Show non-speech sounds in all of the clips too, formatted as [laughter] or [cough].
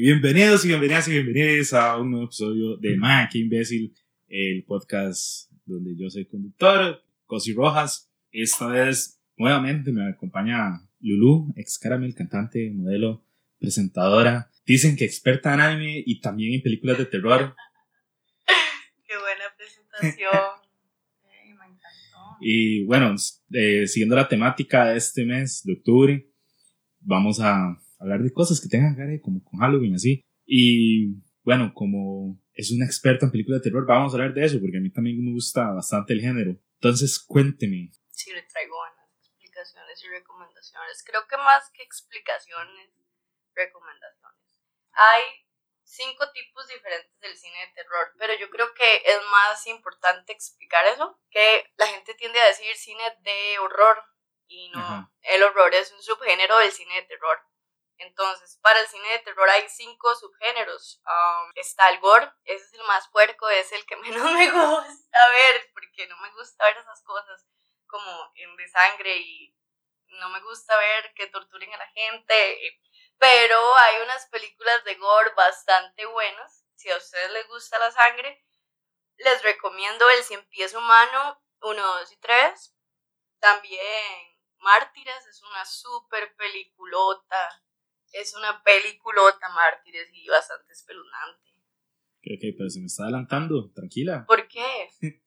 Bienvenidos y bienvenidas y bienvenidos a un nuevo episodio de Man, qué imbécil, el podcast donde yo soy conductor, Cosi Rojas. Esta vez nuevamente me acompaña Lulu, ex caramel, cantante, modelo, presentadora. Dicen que experta en anime y también en películas de terror. Qué buena presentación. [laughs] me encantó. Y bueno, eh, siguiendo la temática de este mes de octubre, vamos a hablar de cosas que tengan que ver como con Halloween, así. Y bueno, como es una experta en películas de terror, vamos a hablar de eso, porque a mí también me gusta bastante el género. Entonces, cuénteme. Sí, le traigo buenas explicaciones y recomendaciones. Creo que más que explicaciones, recomendaciones. Hay cinco tipos diferentes del cine de terror, pero yo creo que es más importante explicar eso, que la gente tiende a decir cine de horror y no, el horror es un subgénero del cine de terror. Entonces, para el cine de terror hay cinco subgéneros. Um, está el gore, ese es el más puerco, es el que [laughs] menos me gusta ver, porque no me gusta ver esas cosas como de sangre y no me gusta ver que torturen a la gente. Pero hay unas películas de gore bastante buenas. Si a ustedes les gusta la sangre, les recomiendo El Cien Pies Humano 1, 2 y 3. También Mártires es una super peliculota es una peliculota, Mártires, y bastante espeluznante. Ok, ok, pero se me está adelantando, tranquila. ¿Por qué? [laughs]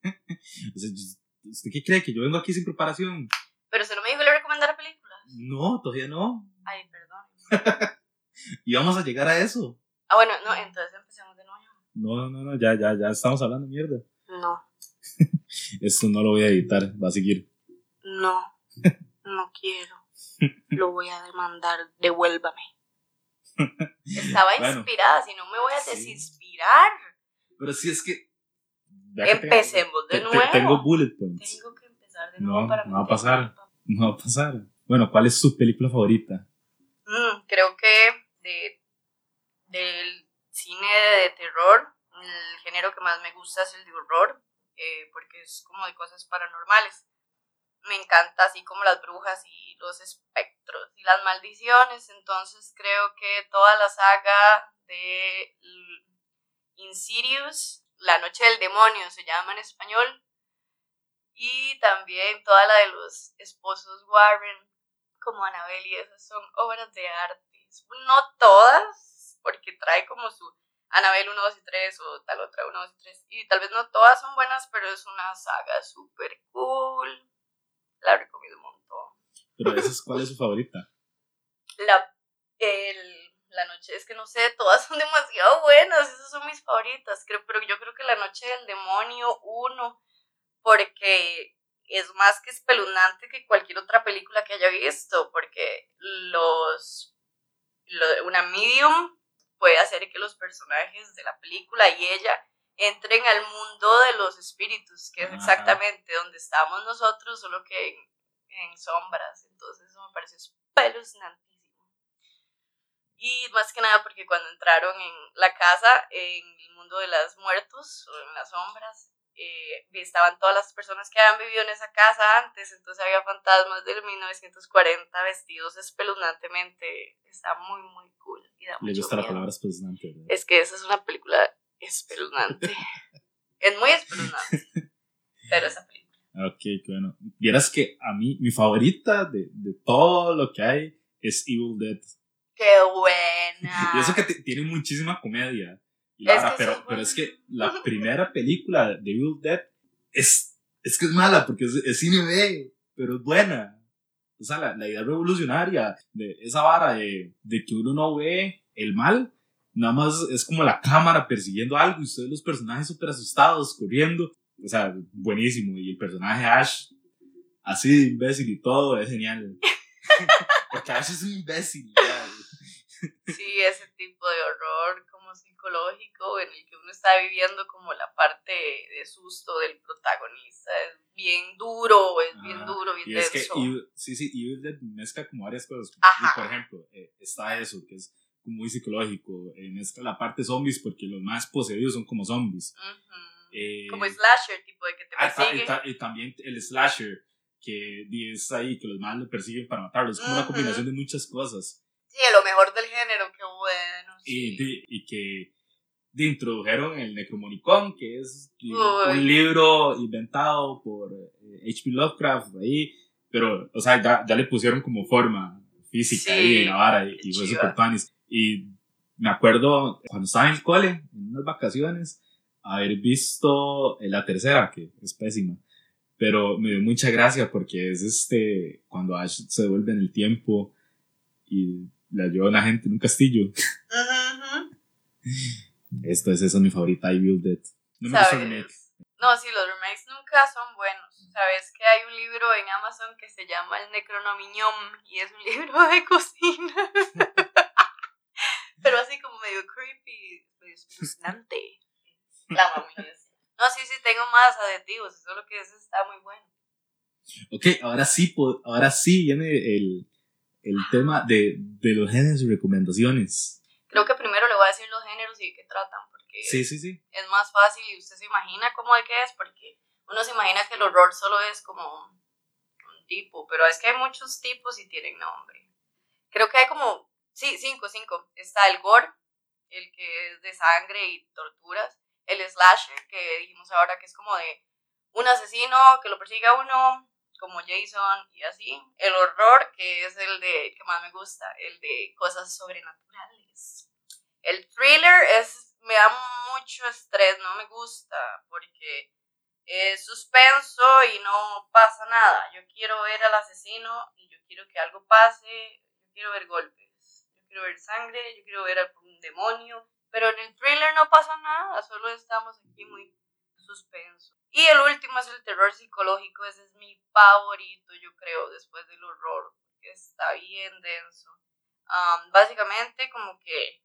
¿Usted qué cree? ¿Que yo vengo aquí sin preparación? Pero se no me dijo que le recomendara películas. No, todavía no. Ay, perdón. [laughs] y vamos a llegar a eso. Ah, bueno, no, entonces empecemos de nuevo. No, no, no, ya, ya, ya estamos hablando mierda. No. [laughs] Esto no lo voy a editar, va a seguir. No, no quiero. Lo voy a demandar, devuélvame. Estaba [laughs] inspirada, si no me voy a desinspirar. Pero si es que. Empecemos de nuevo. Tengo bullet points. Tengo que empezar de nuevo no, para No va a pasar. No va a pasar. Bueno, ¿cuál es su película favorita? Mm, creo que de, del cine de terror, el género que más me gusta es el de horror, eh, porque es como de cosas paranormales. Me encanta así como las brujas y los espectros y las maldiciones, entonces creo que toda la saga de Insidious, La Noche del Demonio se llama en español, y también toda la de los esposos Warren, como Annabelle, y esas son obras de arte. No todas, porque trae como su Annabelle 1, 2 y 3 o tal otra 1, 2 y 3. Y tal vez no todas son buenas, pero es una saga súper cool. La recomiendo un montón. Pero ¿cuál es su favorita? La, el, la noche, es que no sé, todas son demasiado buenas, esas son mis favoritas, creo, pero yo creo que La Noche del Demonio 1, porque es más que espeluznante que cualquier otra película que haya visto, porque los, una medium puede hacer que los personajes de la película y ella entren al mundo de los espíritus, que es exactamente donde estamos nosotros, solo que en, en sombras. Entonces eso me pareció espeluznantísimo. Y más que nada porque cuando entraron en la casa, en el mundo de los muertos o en las sombras, eh, estaban todas las personas que habían vivido en esa casa antes, entonces había fantasmas del 1940 vestidos espeluznantemente. Está muy, muy cool. Y da Le gusta la palabra espeluznante. Es que esa es una película espeluznante. es muy espeluznante. [laughs] pero esa película. Ok, bueno. Vieras que a mí, mi favorita de, de todo lo que hay es Evil Dead. ¡Qué buena! [laughs] Y eso que tiene muchísima comedia. pero, pero es que la [laughs] primera película de Evil Dead es, es que es mala porque es, cine B, pero es buena. O sea, la, la, idea revolucionaria de esa vara de, de que uno no ve el mal, nada más es como la cámara persiguiendo algo y ustedes los personajes súper asustados, corriendo. O sea, buenísimo. Y el personaje Ash, así de imbécil y todo, es genial. [laughs] Porque Ash es un imbécil. Sí, ese tipo de horror como psicológico en el que uno está viviendo como la parte de susto del protagonista es bien duro, es bien duro, bien y denso. Es que, sí, sí, y mezcla como varias cosas. por ejemplo, eh, está eso, que es muy psicológico, eh, mezcla la parte zombies porque los más poseídos son como zombies. Eh, como slasher, tipo de que te ah, persigue. y, también el slasher, que es ahí, que los más lo persiguen para matarlos. Es como una combinación de muchas cosas. Sí, lo mejor del género, qué bueno. Y, y que introdujeron el Necromonicon, que es un libro inventado por H.P. Eh, Lovecraft ahí, pero, o sea, ya, ya le pusieron como forma física ahí en la vara y, y fue super Y me acuerdo cuando estaba en el cole, en unas vacaciones, haber visto la tercera, que es pésima, pero me dio mucha gracia porque es este, cuando Ash se devuelve en el tiempo y la lleva a una gente en un castillo. Esto es, esa es mi favorita, I Build It. No me gusta No, sí, los remakes nunca son buenos. Sabes que hay un libro en Amazon que se llama El Necronomicon y es un [laughs] libro de cocina. Pero así como medio creepy, medio espeluznante. [laughs] La No, sí, sí, tengo más adjetivos, solo que ese está muy bueno. Ok, ahora sí, ahora sí viene el, el tema de, de los géneros y recomendaciones. Creo que primero le voy a decir los géneros y de qué tratan, porque sí, sí, sí. es más fácil y usted se imagina cómo de qué es, porque uno se imagina que el horror solo es como un tipo, pero es que hay muchos tipos y tienen nombre. Creo que hay como, sí, cinco, cinco. Está el gore, el que es de sangre y torturas. El slasher, que dijimos ahora que es como de un asesino que lo persigue a uno, como Jason y así. El horror, que es el de que más me gusta, el de cosas sobrenaturales. El thriller es me da mucho estrés, no me gusta porque es suspenso y no pasa nada. Yo quiero ver al asesino y yo quiero que algo pase, yo quiero ver golpes, quiero ver sangre, yo quiero ver a un demonio, pero en el thriller no pasa nada, solo estamos aquí muy suspenso. Y el último es el terror psicológico, ese es mi favorito, yo creo, después del horror, que está bien denso. básicamente como que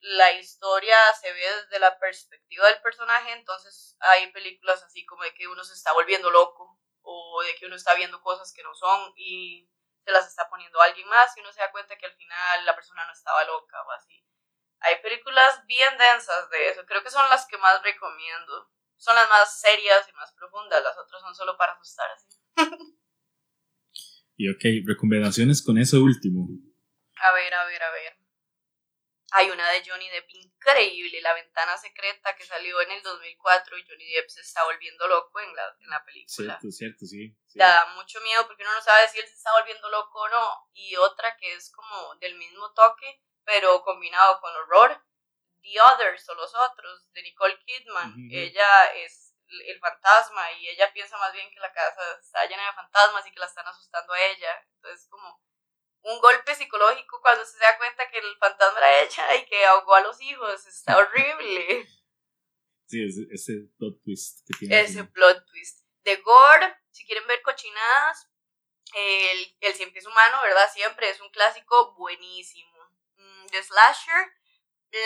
la historia se ve desde la perspectiva del personaje, entonces hay películas así como de que uno se está volviendo loco o de que uno está viendo cosas que no son y se las está poniendo alguien más y uno se da cuenta que al final la persona no estaba loca o así. Hay películas bien densas de eso, creo que son las que más recomiendo son las más serias y más profundas, las otras son solo para asustar así. y ok, recomendaciones con eso último. A ver, a ver, a ver. Hay una de Johnny Depp increíble, La Ventana Secreta, que salió en el 2004 y Johnny Depp se está volviendo loco en la, en la película. Cierto, cierto, sí, Da mucho miedo porque uno no sabe si él se está volviendo loco o no. Y otra que es como del mismo toque, pero combinado con horror, The Others o Los Otros de Nicole Kidman. Ella es el fantasma y ella piensa más bien que la casa está llena de fantasmas y que la están asustando a ella. Entonces, como un golpe psicológico cuando se da cuenta que el fantasma era ella y que ahogó a los hijos. Está [laughs] horrible. Sí, ese, ese plot twist que tiene. Ese plot twist. De Gore, si quieren ver cochinadas, el, el Cien Pies Humano, ¿verdad? Siempre es un clásico buenísimo. Mm, The Slasher,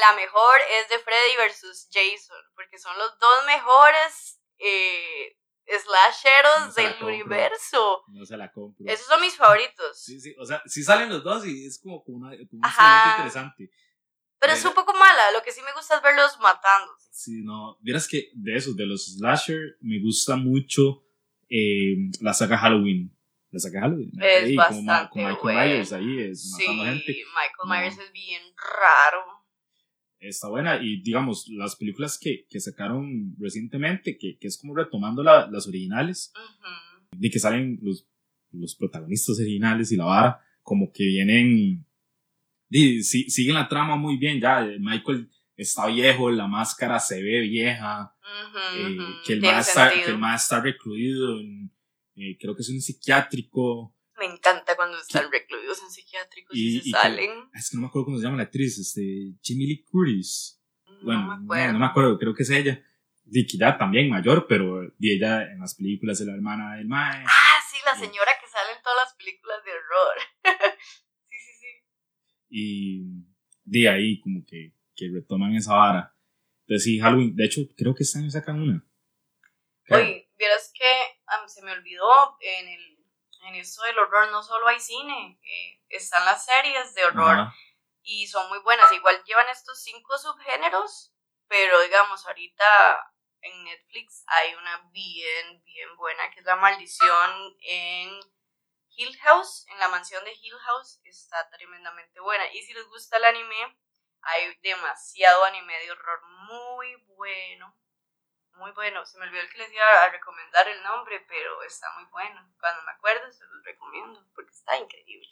la mejor es de Freddy versus Jason, porque son los dos mejores eh, slasheros del universo. No se la compro. Esos son mis favoritos. Sí, sí, o sea, sí salen los dos y es como, como, una, como un interesante. Pero es un poco mala, lo que sí me gusta es verlos matando. Sí, no, vieras que de esos, de los slasher, me gusta mucho eh, la saga Halloween. La saga Halloween. Es ahí, bastante con, Michael Myers ahí, es matando sí, gente. Michael Myers es bien raro está buena. Y digamos las películas que, que sacaron recientemente que, que, es como retomando la, las originales de que salen los, los protagonistas originales y la vara como que vienen y, siguen la trama muy bien ya Michael está viejo la máscara se ve vieja eh, que, el más está, que el más está recluido en, eh, creo que es un psiquiátrico me encanta cuando están recluidos en psiquiátricos y, se salen. es que no me acuerdo cómo se llama la actriz, este, Jimmy Lee Curtis. Bueno, no me acuerdo. No, me acuerdo, creo que es ella. Y que ya también mayor, pero y ella en las películas es la hermana del Mae. Ah, sí, la señora que sale en todas las películas de horror. [laughs] sí, sí, sí. Y de ahí como que, que retoman esa vara. Entonces sí, Halloween, de hecho creo que este año sacan una. Oye, vieras que se me olvidó en el en eso del horror no solo hay cine, eh, están las series de horror y son muy buenas. Igual llevan estos cinco subgéneros, pero digamos, ahorita en Netflix hay una bien, bien buena que es La Maldición en Hill House, en la mansión de Hill House, está tremendamente buena. Y si les gusta el anime, hay demasiado anime de horror muy bueno. Muy bueno. Se me olvidó el que les iba a recomendar el nombre, pero está muy bueno. Cuando me acuerdo, se los recomiendo porque está increíble.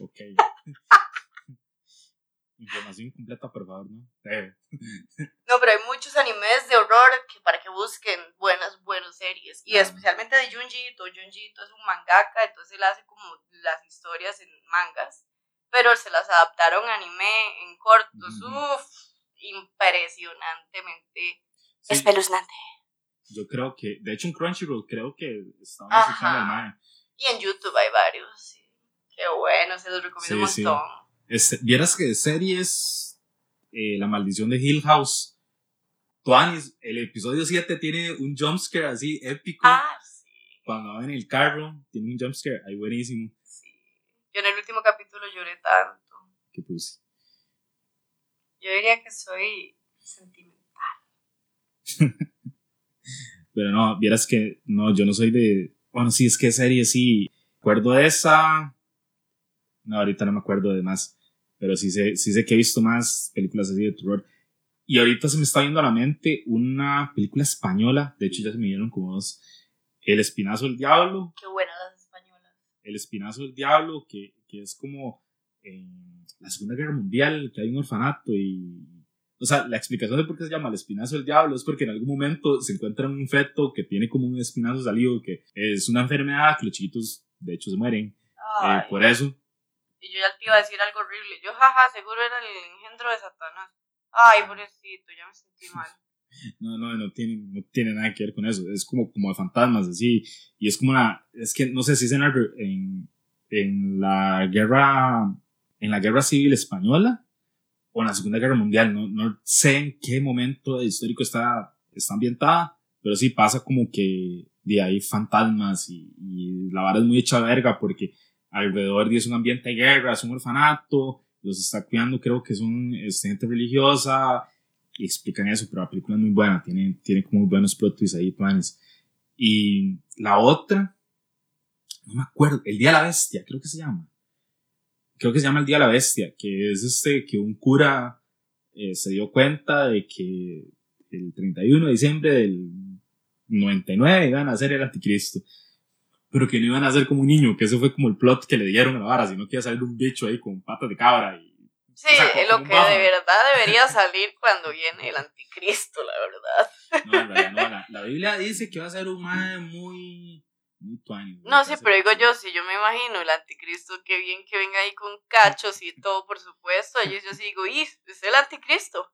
Ok. [laughs] [laughs] Información completa, por favor, ¿no? Eh. [laughs] No, pero hay muchos animes de horror que para que busquen buenas, buenas series. Y Ah. especialmente de Junji Ito. Junji Ito es un mangaka, entonces él hace como las historias en mangas. Pero se las adaptaron a anime en cortos. Ujú. Uf, impresionantemente Sí, espeluznante. yo creo que, de hecho en Crunchyroll creo que estaba Ajá. escuchando al mae. Y en YouTube hay varios. sí. Qué bueno, se los recomiendo Sí, sí. un montón. Este, Vieras que de series, eh, La Maldición de Hill House, Tuanis, el episodio 7 tiene un jumpscare así épico. Ah, sí, Cuando va en el carro, tiene un jumpscare ahí buenísimo. sí. Yo en el último capítulo lloré tanto. Que pues, Yo diría que soy sentimental. [laughs] pero no, vieras que no, yo no soy de. Bueno, sí, es que serie sí. Acuerdo de esa. No, ahorita no me acuerdo de más. Pero sí sé, sí sé que he visto más películas así de terror. Y ahorita se me está viendo a la mente una película española. De hecho, ya se me dieron como dos. El Espinazo del Diablo. Qué buenas las españolas. El Espinazo del Diablo, que, que es como en la Segunda Guerra Mundial, que hay un orfanato y... O sea, la explicación de por qué se llama el Espinazo del Diablo es porque en algún momento se encuentra un feto que tiene como un espinazo salido, que es una enfermedad que los chiquitos de hecho se mueren. Eh, por eso, Y yo ya te iba a decir algo horrible. Yo, jaja, seguro era el engendro de Satanás. Ay, pobrecito, ya me sentí mal. [laughs] no, no, no tiene, no tiene nada que ver con eso. Es como, como de fantasmas, así. Y es como una... Es que no sé si es en en, en la guerra... En la guerra civil española o en la Segunda Guerra Mundial. No, no sé en qué momento histórico está, está ambientada, pero sí pasa como que de ahí fantasmas y, y la vara es muy hecha verga porque alrededor de es un ambiente de guerra, es un orfanato, los está cuidando, creo que son es gente religiosa y explican eso, pero la película es muy buena, tiene, tiene como muy buenos plot twists ahí, planes. Y la otra, no me acuerdo, El Día de la Bestia, creo que se llama. Creo que se llama El Día de la Bestia, que es este, que un cura eh, se dio cuenta de que el 31 de diciembre del 99 iban a ser el anticristo. Pero que no iban a ser como un niño, que eso fue como el plot que le dieron a la vara, sino que iba a salir un bicho ahí con patas de cabra y Sí, O sea, como lo que bajo. de verdad debería [laughs] salir cuando viene el anticristo, la verdad. No, en realidad no. La, la Biblia dice que va a ser un mae muy. Muy. No, sí, pero digo yo, si yo me imagino el anticristo, qué bien que venga ahí con cachos y todo, por supuesto. Yo, yo sí digo, y es el anticristo.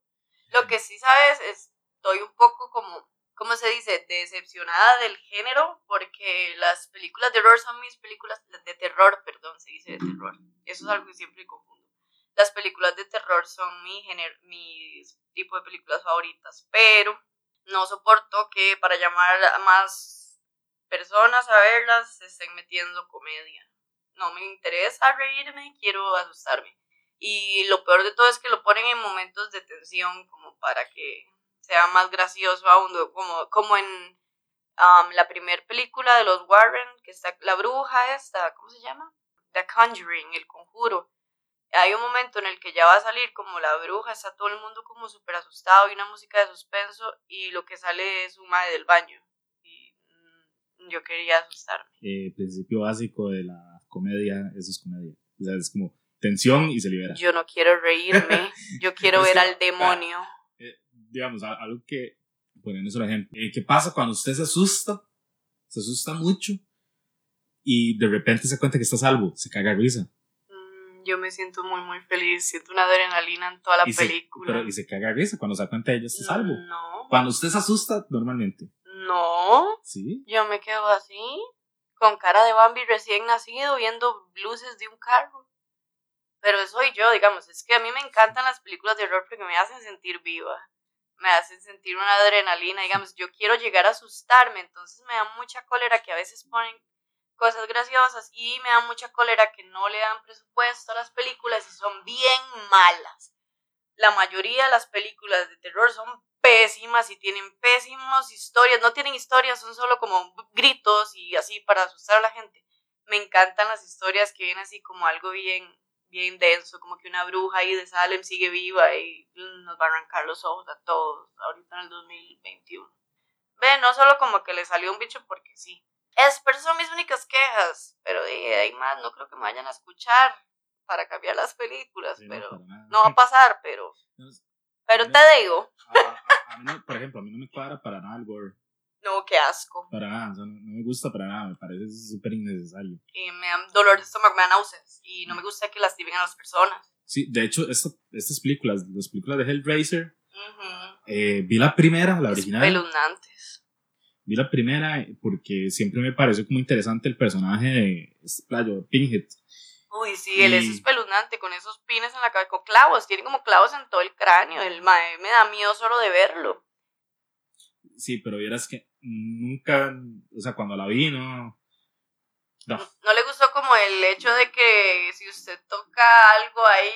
Lo que sí sabes, es, estoy un poco como, ¿cómo se dice? Decepcionada del género, porque las películas de horror son mis películas, de terror, perdón, se dice de terror. Eso es algo que siempre confundo. Las películas de terror son mi, género, mi tipo de películas favoritas, pero no soporto que para llamar más personas a verlas se estén metiendo comedia. No me interesa reírme, quiero asustarme. Y lo peor de todo es que lo ponen en momentos de tensión, como para que sea más gracioso aún, como, como en um, la primera película de los Warren, que está la bruja esta, ¿cómo se llama? The Conjuring, el conjuro. Hay un momento en el que ya va a salir como la bruja, está todo el mundo como súper asustado y una música de suspenso y lo que sale es un madre del baño. Yo quería asustarme. Eh, principio básico de la comedia, eso es comedia. O sea, es como tensión y se libera. Yo no quiero reírme, [laughs] yo quiero ver al demonio. Eh, digamos, algo que, poniendo solo ejemplo, eh, ¿qué pasa cuando usted se asusta? Se asusta mucho y de repente se cuenta que está salvo, se caga risa. Mm, Yo me siento muy, muy feliz, siento una adrenalina en toda la y, se, película. pero, y se caga risa cuando se da cuenta de ella está salvo. No, Cuando usted se asusta, normalmente. No, ¿Sí? yo me quedo así, con cara de Bambi recién nacido, viendo luces de un carro. Pero soy yo, digamos, es que a mí me encantan las películas de horror porque me hacen sentir viva, me hacen sentir una adrenalina, digamos, yo quiero llegar a asustarme, entonces me da mucha cólera que a veces ponen cosas graciosas y me da mucha cólera que no le dan presupuesto a las películas y son bien malas. La mayoría de las películas de terror son pésimas y tienen pésimas historias, no tienen historias, son solo como gritos y así para asustar a la gente. me encantan las historias que vienen así como algo bien, bien denso, como que una bruja ahí de Salem sigue viva y nos va a arrancar los ojos a todos ahorita en el 2021. Ve, no solo como que le salió un bicho porque sí. Es, pero son mis únicas quejas, pero de ahí más no creo que me vayan a escuchar para cambiar las películas, pero no, va a pasar, pero... [laughs] pero te digo. A, mí por ejemplo, a mí no me cuadra para nada el gore. No, qué asco. Para nada, no, me gusta para nada, me parece súper innecesario. Y me dan dolor de estómago, me dan náuseas, y no me gusta que lastimen a las personas. Sí, de hecho, estas películas, las películas de Hellraiser, eh, vi la primera, la original. Espeluznantes. Vi la primera porque siempre me pareció como interesante el personaje de este playo, Pinhead. Uy, sí, él es espeluznante con esos pines en la cabeza, con clavos, tiene como clavos en todo el cráneo. El mae me da miedo solo de verlo. Sí, pero vieras que nunca, o sea, cuando la vi, no. No. no le gustó como el hecho de que si usted toca algo ahí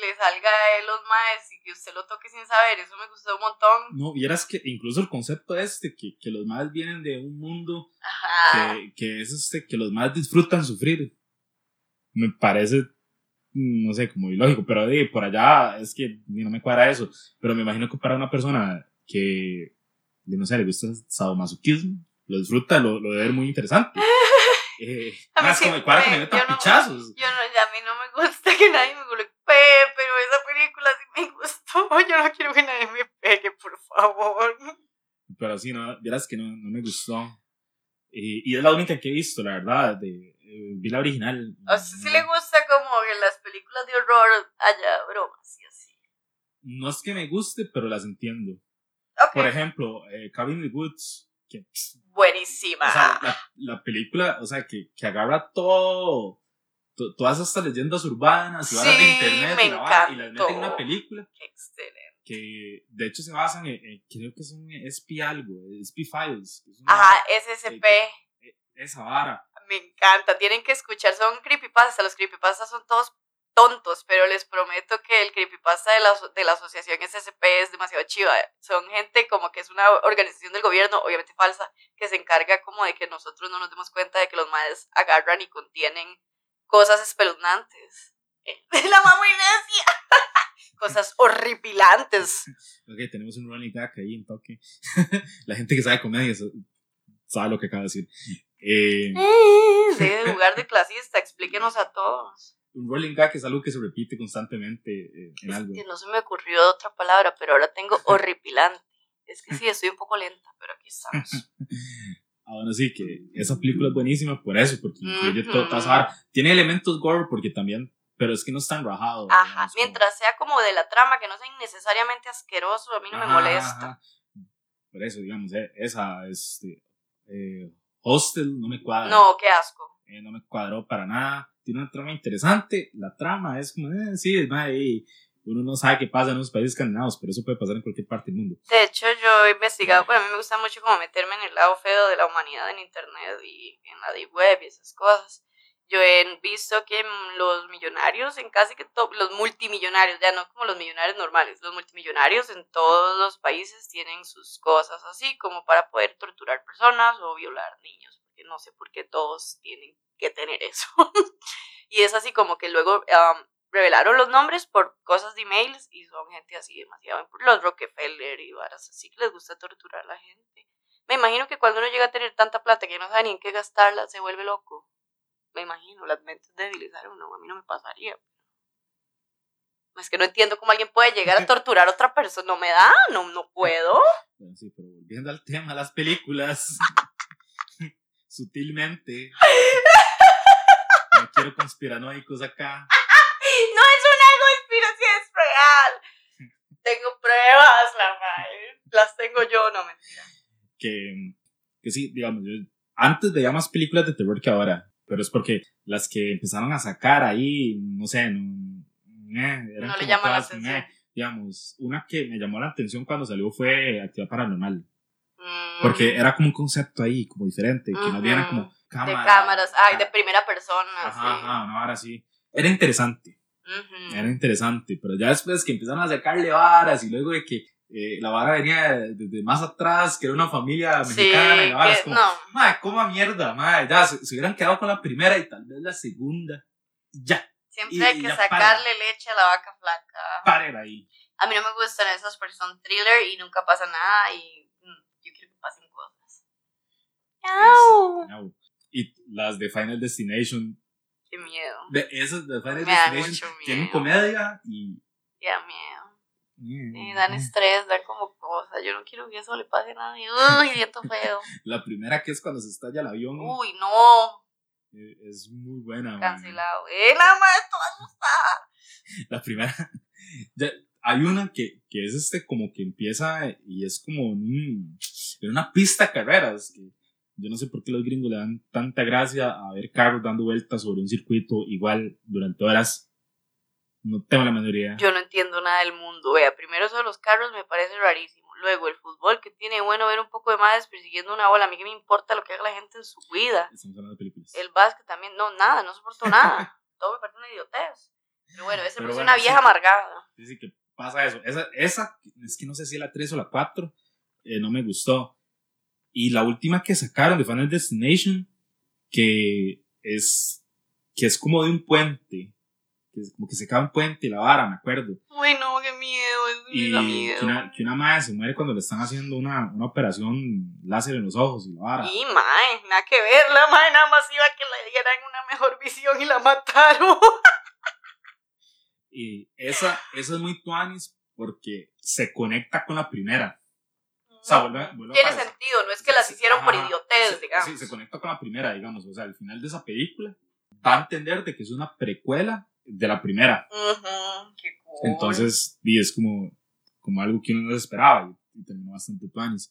le salga a él los maes y que usted lo toque sin saber, eso me gustó un montón. No, vieras que incluso el concepto este, que, que los maes vienen de un mundo que, que, es este, que los maes disfrutan sufrir, me parece, no sé, como ilógico, pero de, por allá es que no me cuadra eso, pero me imagino que para una persona que, no sé, le gusta el sadomasoquismo, lo disfruta, lo, lo debe ver muy interesante. [laughs] Eh, más como el cuadra que me meta pichazos. Yo no, a mí no me gusta que nadie me golpee, pero esa película sí me gustó. [laughs] Yo no quiero que nadie me pegue, por favor. Pero sí, no, verás que no, no me gustó. Y, y, es la única que he visto, la verdad. De, eh, vi la original. O sea, sí le gusta como en las películas de horror haya bromas y así. No es que me guste, pero las entiendo. Por ejemplo, eh, Cabin in the Woods. Que, Buenísima. O sea, la, la, película, o sea, que, que agarra todo todas estas leyendas urbanas y sí, de internet y, la, y, las meten en una película. Excelente. Que de hecho se basan en, creo que es un SP algo, SP Files. Ajá, SSP. esa vara. Me encanta, tienen que escuchar, son creepypastas, los creepypastas son todos tontos, pero les prometo que el creepypasta de la, de la asociación SSP es demasiado chiva. Son gente como que es una organización del gobierno, obviamente falsa, que se encarga como de que nosotros no nos demos cuenta de que los madres agarran y contienen cosas espeluznantes. [laughs] La mamá [laughs] cosas horripilantes. [laughs] Ok, tenemos un running gag ahí en toque. La gente que sabe comedia sabe lo que acaba de decir. Eh, [laughs] en lugar de clasista, explíquenos a todos. Un rolling gag es algo que se repite constantemente eh, en algo. Que no se me ocurrió otra palabra, pero ahora tengo [laughs] horripilante. Es que sí, estoy un poco lenta, pero aquí estamos. [laughs] Ahora sí, que esa película es buenísima por eso, porque incluye todo, Tiene elementos gore porque también, pero es que no es tan rajado. Ajá, mientras sea como de la trama, que no sea innecesariamente asqueroso, a mí no me molesta. Por eso, digamos, eh, esa, este, eh, Hostel no me cuadra. No, qué asco. Eh, no me cuadró para nada. Tiene una trama interesante. La trama es como, eh, sí, es más, uno no sabe qué pasa en los países escandinavos, pero eso puede pasar en cualquier parte del mundo. De hecho, yo he investigado, bueno, a mí me gusta mucho como meterme en el lado feo de la humanidad en internet y en la deep web y esas cosas. Yo he visto que los millonarios en casi que todos, los multimillonarios, ya no como los millonarios normales, los multimillonarios en todos los países tienen sus cosas así, como para poder torturar personas o violar niños, porque no sé por qué todos tienen que tener eso. [laughs] y es así como que luego revelaron los nombres por cosas de emails y son gente así demasiado, los Rockefeller y varas así que les gusta torturar a la gente. Me imagino que cuando uno llega a tener tanta plata que no sabe ni en qué gastarla, se vuelve loco. Me imagino, las mentes débiles, a uno, a mí no me pasaría. Es que no entiendo cómo alguien puede llegar a torturar a otra persona. No me da, no, no puedo. Bueno, sí, pero volviendo al tema, las películas. [laughs] sutilmente. No quiero conspiranoicos acá. No es una conspiración, es real. Tengo pruebas, la madre. Las tengo yo, no mentira. Que, que sí, digamos, yo antes veía más películas de terror que ahora, pero es porque las que empezaron a sacar ahí, no sé, no, eh, no le llaman la atención. Eh, digamos, una que me llamó la atención cuando salió fue Actividad Paranormal. Mm. Porque era como un concepto ahí, como diferente, que no viera como cámaras. De cámaras, ay, de primera persona. Ajá, ajá, no, ahora sí. Era interesante. Era interesante, pero ya después que empezaron a sacarle varas y luego de que eh, la vara venía desde más atrás, que era una familia mexicana, Sí, y la vara es como, no. madre, coma mierda, madre, ya, se, se hubieran quedado con la primera y tal vez la segunda, ya, Siempre Y- hay que sacarle leche a la vaca flaca. paren ahí. A mí no me gustan esos porque son thriller y nunca pasa nada y mm, yo quiero que pasen cosas. ¡Au! Y las de Final Destination, ¡Qué miedo! de esas de Final Me Destination, tienen comedia y... ¡Qué miedo! Mm. Sí, dan estrés, dan como cosas. Yo no quiero que eso le pase a nadie. ¡Uy, siento feo! [laughs] La primera que es cuando se estalla el avión, ¡Uy, no! eh, es muy buena. man. Cancelado. ¡Eh! Esto asustada! [laughs] La primera. [laughs] ya, hay una que, que es este como que empieza y es como en una pista de carreras. Que yo no sé por qué los gringos le dan tanta gracia a ver carros dando vueltas sobre un circuito igual durante horas. No tengo la menor idea. Yo no entiendo nada del mundo. Vea, primero eso de los carros me parece rarísimo. Luego el fútbol, que tiene bueno ver un poco de madres persiguiendo una bola. A mí que me importa lo que haga la gente en su vida. Estamos hablando de películas. El básquet también, no, nada, no soporto nada. [laughs] Todo me parece una idiotez. Pero bueno, esa Pero es bueno, una vieja sí. amargada. Dice que pasa eso. Esa, esa, es que no sé si la 3 o la 4, eh, no me gustó. Y la última que sacaron de Final Destination, que es, que es como de un puente. Que es como que se cae un puente y la vara, me acuerdo. Uy, no, qué miedo, me Y da miedo. que una, que una madre se muere cuando le están haciendo una, una operación láser en los ojos y la vara. Y mae, nada que ver, la mae nada más iba a que le dieran una mejor visión y la mataron. [laughs] Y esa, esa es muy tuanis porque se conecta con la primera. O sea, vuelve, vuelve Tiene sentido, no es que las hicieron por idiotez, digamos. Sí, se conecta con la primera, digamos. O sea, al final de esa película va a entender de que es una precuela de la primera. Ujú, qué cool. Entonces, y es como, como algo que uno no esperaba y, y terminó bastante tuanis.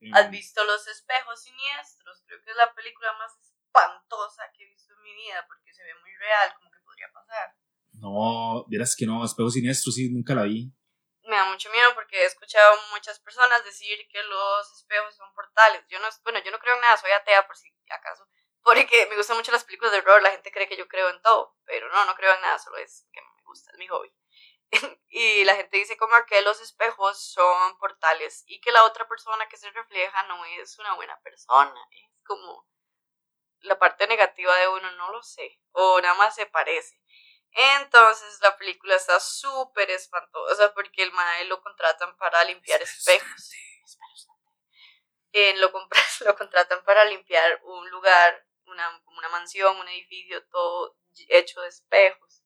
Eh, ¿Has visto Los Espejos Siniestros? Creo que es la película más espantosa que he visto en mi vida porque se ve muy real, como que podría pasar. No, vieras que no, Espejo Siniestro sí, nunca la vi. Me da mucho miedo porque he escuchado muchas personas decir que los espejos son portales. Yo no, bueno, yo no creo en nada, soy atea por si acaso. Porque me gustan mucho las películas de horror, la gente cree que yo creo en todo, pero no, no creo en nada, solo es que me gusta, es mi hobby. [laughs] y la gente dice como que los espejos son portales y que la otra persona que se refleja no es una buena persona, es como la parte negativa de uno, no lo sé, o nada más se parece. Entonces la película está súper espantosa porque el mae lo contratan para limpiar espejos. Eh, lo, [laughs] lo contratan para limpiar un lugar, una, mansión, un edificio, todo hecho de espejos.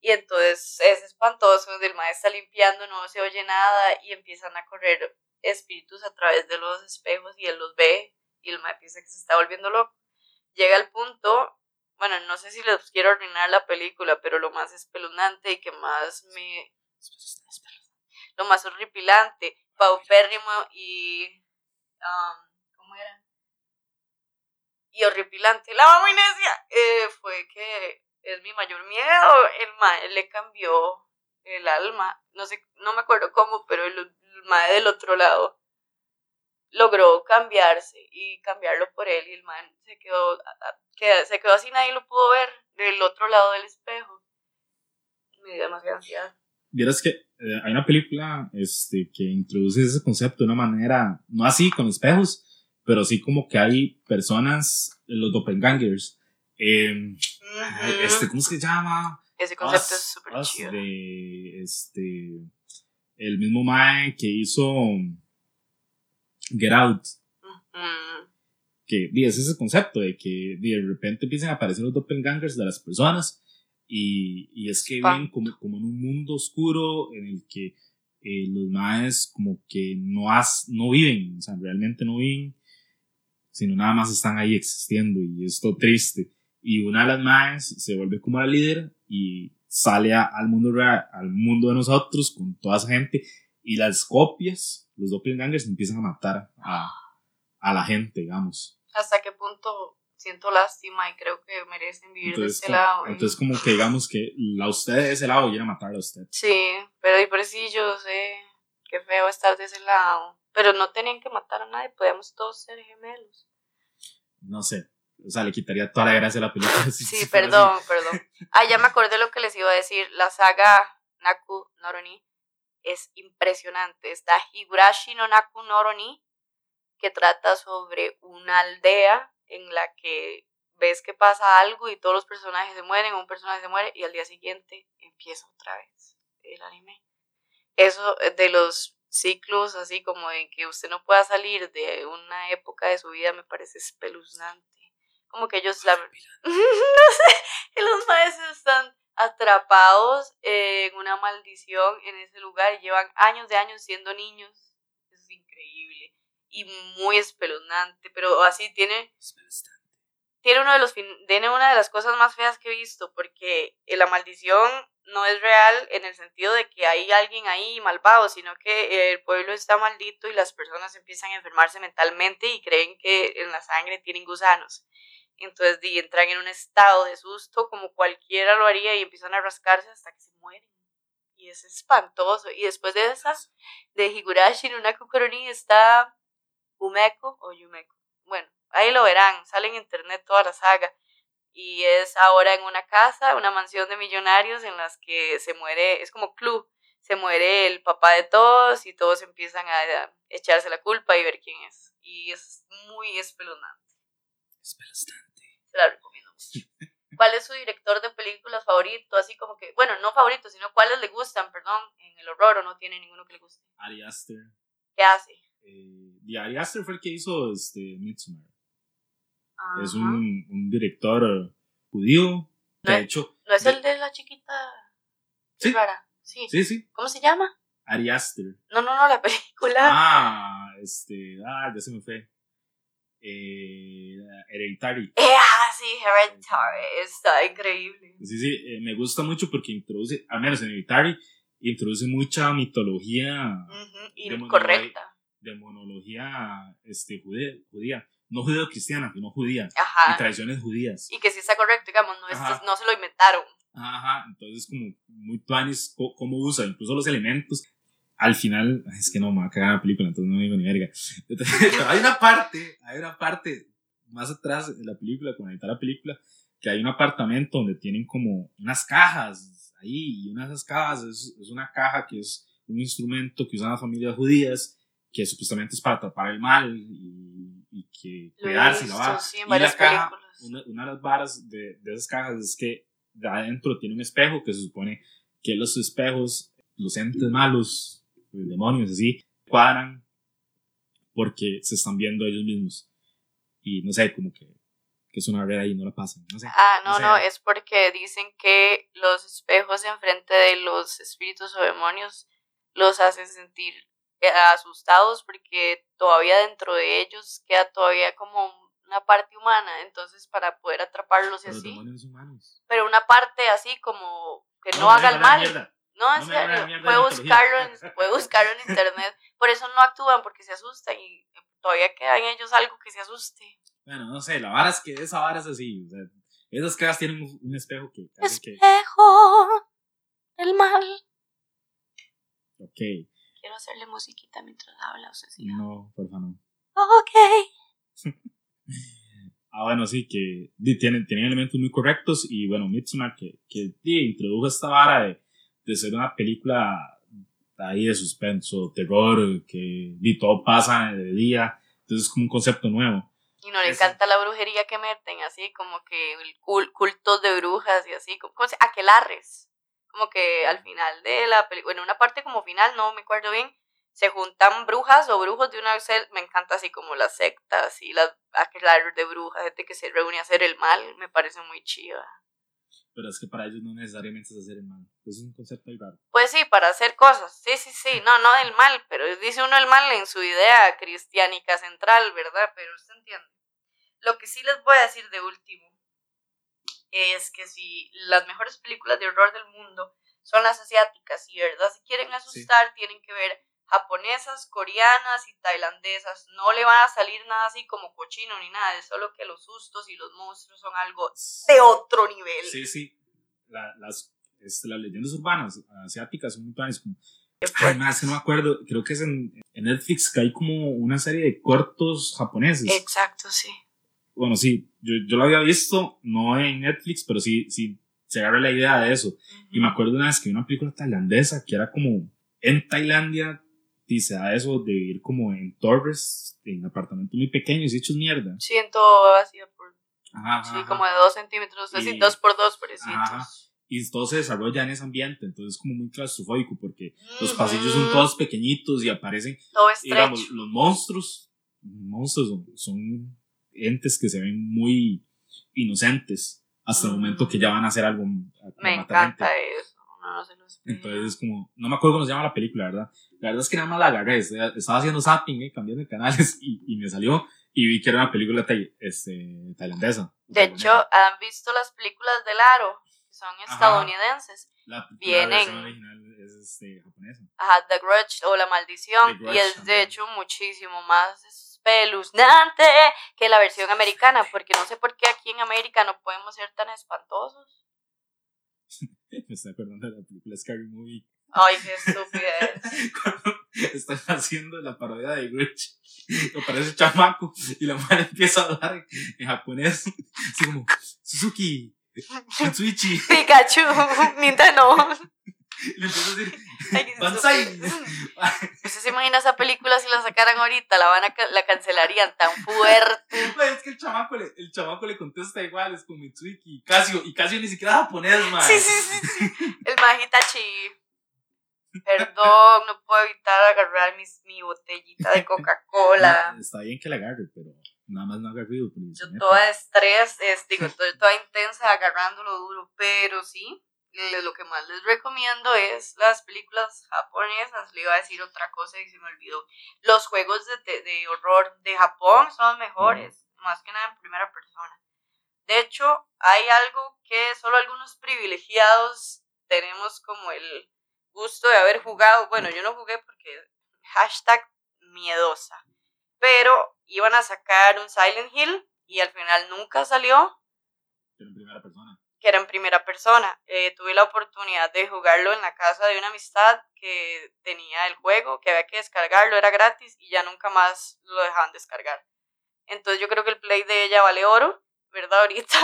Y entonces es espantoso, el mae está limpiando, no se oye nada y empiezan a correr espíritus a través de los espejos y él los ve y el mae piensa que se está volviendo loco. Llega al punto bueno, no sé si les quiero arruinar la película, pero lo más espeluznante y que más me... Lo más horripilante, paupérrimo y... um. Y horripilante, la mamá Inesia, eh, fue que es mi mayor miedo, el mae le cambió el alma, no sé, no me acuerdo cómo, pero el, el mae del otro lado logró cambiarse y cambiarlo por él y el man se quedó, que se quedó así, nadie lo pudo ver del otro lado del espejo. Me dio demasiada ansiedad. Vieras que eh, hay una película este, que introduce ese concepto de una manera, no así con espejos, pero sí como que hay personas, los doppelgangers. Eh, este, ¿Cómo se llama? Ese concepto Us- es súper chido. de este el mismo Mae que hizo Get Out Ujú. que di, es ese concepto de que de repente empiezan a aparecer los doppelgangers de las personas y, y es que viven como, como en un mundo oscuro en el que eh, los maes como que no, has, no viven, o sea, realmente no viven, sino nada más están ahí existiendo y es todo triste. Y una de las maes se vuelve como la líder y sale a- al mundo real, al mundo de nosotros con toda esa gente y las copias, los doppelgangers empiezan a matar a, a la gente, digamos. Hasta qué punto siento lástima y creo que merecen vivir de Entonces, este como, lado. ¿eh? entonces como que digamos que la usted de ese lado viene a matarla a usted. Sí, pero y por sí yo sé qué feo estar de ese lado. Pero no tenían que matar a nadie, podíamos todos ser gemelos. No sé. O sea, le quitaría toda la gracia a la película. [laughs] si- Sí, perdón, perdón. Ah, ya me acordé lo que les iba a decir. La saga Naku Noroni es impresionante. Está Higurashi no Naku Noroni, que trata sobre una aldea en la que ves que pasa algo y todos los personajes se mueren, un personaje se muere y al día siguiente empieza otra vez el anime. Eso de los ciclos así como de que usted no pueda salir de una época de su vida me parece espeluznante. Como que ellos la... [laughs] no sé, los maestros están atrapados en una maldición en ese lugar y llevan años de años siendo niños. Es increíble y muy espeluznante, pero así tiene tiene uno de los tiene una de las cosas más feas que he visto porque la maldición no es real en el sentido de que hay alguien ahí malvado, sino que el pueblo está maldito y las personas empiezan a enfermarse mentalmente y creen que en la sangre tienen gusanos. Entonces y entran en un estado de susto como cualquiera lo haría y empiezan a rascarse hasta que se mueren. Y es espantoso. Y después de esas, de Higurashi en una está Umeko o Yumeko. Bueno, ahí lo verán, sale en internet toda la saga. Y es ahora en una casa, una mansión de millonarios en las que se muere, es como club, se muere el papá de todos y todos empiezan a echarse la culpa y ver quién es. Y es muy espeluznante. Espeluznante. Se la recomiendo mucho. [laughs] ¿Cuál es su director de películas favorito? Así como que, bueno, no favorito, sino cuáles le gustan, perdón, en el horror o no tiene ninguno que le guste. Ari Aster. ¿Qué hace? Eh, Ari Aster fue el que hizo este, Midsommar. Es un, un, director judío. ¿No, es, hecho, ¿No es el de la chiquita? Sí. Rara? Sí. sí, sí. ¿Cómo se llama? Ari Aster. No, no, no, la película. Ah, este. Ah, ya se me fue. Eh, Hereditary. Eh, ah, sí, Hereditary. Está increíble. Sí, sí, eh, me gusta mucho porque introduce, al menos en Hereditary, introduce mucha mitología. Uh correcta. De monología este, judía, judía no judeo-cristiana, sino judía. Ajá. Y tradiciones judías. Y que sí está correcto, digamos, no, no se lo inventaron. Ajá, entonces como muy planes cómo usa, incluso los elementos. Al final, es que no, me va a cagar la película, entonces no digo ni verga. Pero [laughs] hay una parte, hay una parte más atrás de la película, cuando está la película, que hay un apartamento donde tienen como unas cajas ahí, y una de esas cajas es, es una caja que es un instrumento que usan las familias judías, que supuestamente es para tapar el mal y y que cuidarse y lavar. y la caja, una, una, de las varas de, de, esas cajas es que de adentro tiene un espejo que se supone que los espejos, los entes malos, los demonios así, cuadran porque se están viendo ellos mismos. Y no sé, como que, que es una red ahí y no la pasan. No sé, ah, no, no, es porque dicen que los espejos enfrente de los espíritus o demonios los hacen sentir asustados porque todavía dentro de ellos queda todavía como una parte humana, entonces para poder atraparlos y así. Pero una parte así como que no, haga el mal. No, serio, puede buscarlo, en, puede buscarlo en internet. Por eso no actúan, porque se asustan y todavía queda en ellos algo que se asuste. Bueno, no sé, la vara es que esa vara es así. O sea, esas caras tienen un, espejo que. Espejo el mal. Ok. Quiero hacerle musiquita mientras habla, o sea, No, por favor, no. Ok. [laughs] ah, bueno, sí, que tienen, tienen elementos muy correctos y bueno, Midsommar que, que introdujo esta vara de, de ser una película ahí de suspenso, terror, que y todo pasa de día, entonces es como un concepto nuevo. Y no le encanta la brujería que meten, así como que cultos de brujas y así, como, como aquelarres como que al final de la película, en una parte como final, no me acuerdo bien, se juntan brujas o brujos de una vez, me encanta así como las sectas y las aquelarres de brujas, gente que se reúne a hacer el mal, me parece muy chiva. Pero es que para ellos no necesariamente es hacer el mal, es un concepto raro. Pues sí, para hacer cosas, sí, sí, sí, no, no del mal, pero dice uno el mal en su idea cristiánica central, ¿verdad? Pero usted entiende. Lo que sí les voy a decir de último es que si las mejores películas de horror del mundo son las asiáticas y verdad si quieren asustar tienen que ver japonesas, coreanas y tailandesas. No le van a salir nada así como cochino ni nada, es solo que los sustos y los monstruos son algo de otro nivel. Sí, sí. las, este, las leyendas urbanas asiáticas son muy planes como... Además, no me acuerdo, creo que es en, en Netflix que hay como una serie de cortos japoneses. Exacto, sí bueno, sí, yo, yo lo había visto, no en Netflix, pero sí, sí, se agarra la idea de eso. Y me acuerdo una vez que vi una película tailandesa que era como, en Tailandia dice a eso de vivir como en torres, en apartamentos muy pequeños y hechos mierda. Siento vacío por. Ajá, Sí, ajá, como de dos centímetros, así, dos por dos, parecidos. Y todo se desarrolla en ese ambiente, entonces es como muy claustrofóbico porque los pasillos son todos pequeñitos y aparecen, Todo digamos, los monstruos, monstruos son, son entes que se ven muy inocentes hasta el momento que ya van a hacer algo. a- Me encanta eso. No, se. Entonces es como, no me acuerdo cómo se llama la película, ¿verdad? La verdad es que nada más la agarré, estaba haciendo zapping, eh, cambiando de canales y, y me salió y vi que era una película tai- este, tailandesa. De hecho, ¿han visto las películas del Aro? Que son Ajá. estadounidenses. la, la vienen- versión original es este, japonesa. Ajá, The Grudge o La Maldición. Y es de también. hecho muchísimo más espeluznante que la versión americana. Porque no sé por qué aquí en América no podemos ser tan espantosos. [laughs] Me estoy acordando de la película Scary Movie. Ay, qué estupidez. [laughs] Cuando están haciendo la parodia de Grinch, aparece chamaco y la madre empieza a hablar en japonés, así como Suzuki, Mitsuichi, Pikachu, Nintendo. [laughs] le a decir Banzai. estúpido. ¿Usted se imagina esa película si la sacaran ahorita? La van a la cancelarían tan fuerte. Mae, [laughs] es que el chamaco, le, el chamaco le contesta igual, es con Mitsuiki y Casio, y Casio ni siquiera japonés, man. Sí, sí, sí, sí. El Majitachi. Perdón, no puedo evitar agarrar mis, mi botellita de Coca-Cola. [laughs] Está bien que la agarre, pero nada más no haga ruido. Yo toda estrés, es, digo, estoy toda intensa agarrándolo duro, pero sí, le- lo que más les recomiendo es las películas japonesas. Le iba a decir otra cosa y se me olvidó. Los juegos de, de, de horror de Japón son mejores, más que nada en primera persona. De hecho, hay algo que solo algunos privilegiados tenemos como el gusto de haber jugado. Bueno, yo no jugué porque hashtag miedosa. Pero iban a sacar un Silent Hill y al final nunca salió, Pero en primera persona. Que era en primera persona. Eh, tuve la oportunidad de jugarlo en la casa de una amistad que tenía el juego, que había que descargarlo, era gratis y ya nunca más lo dejaban descargar. Entonces yo creo que el play de ella vale oro, ¿verdad? [laughs] Ahorita.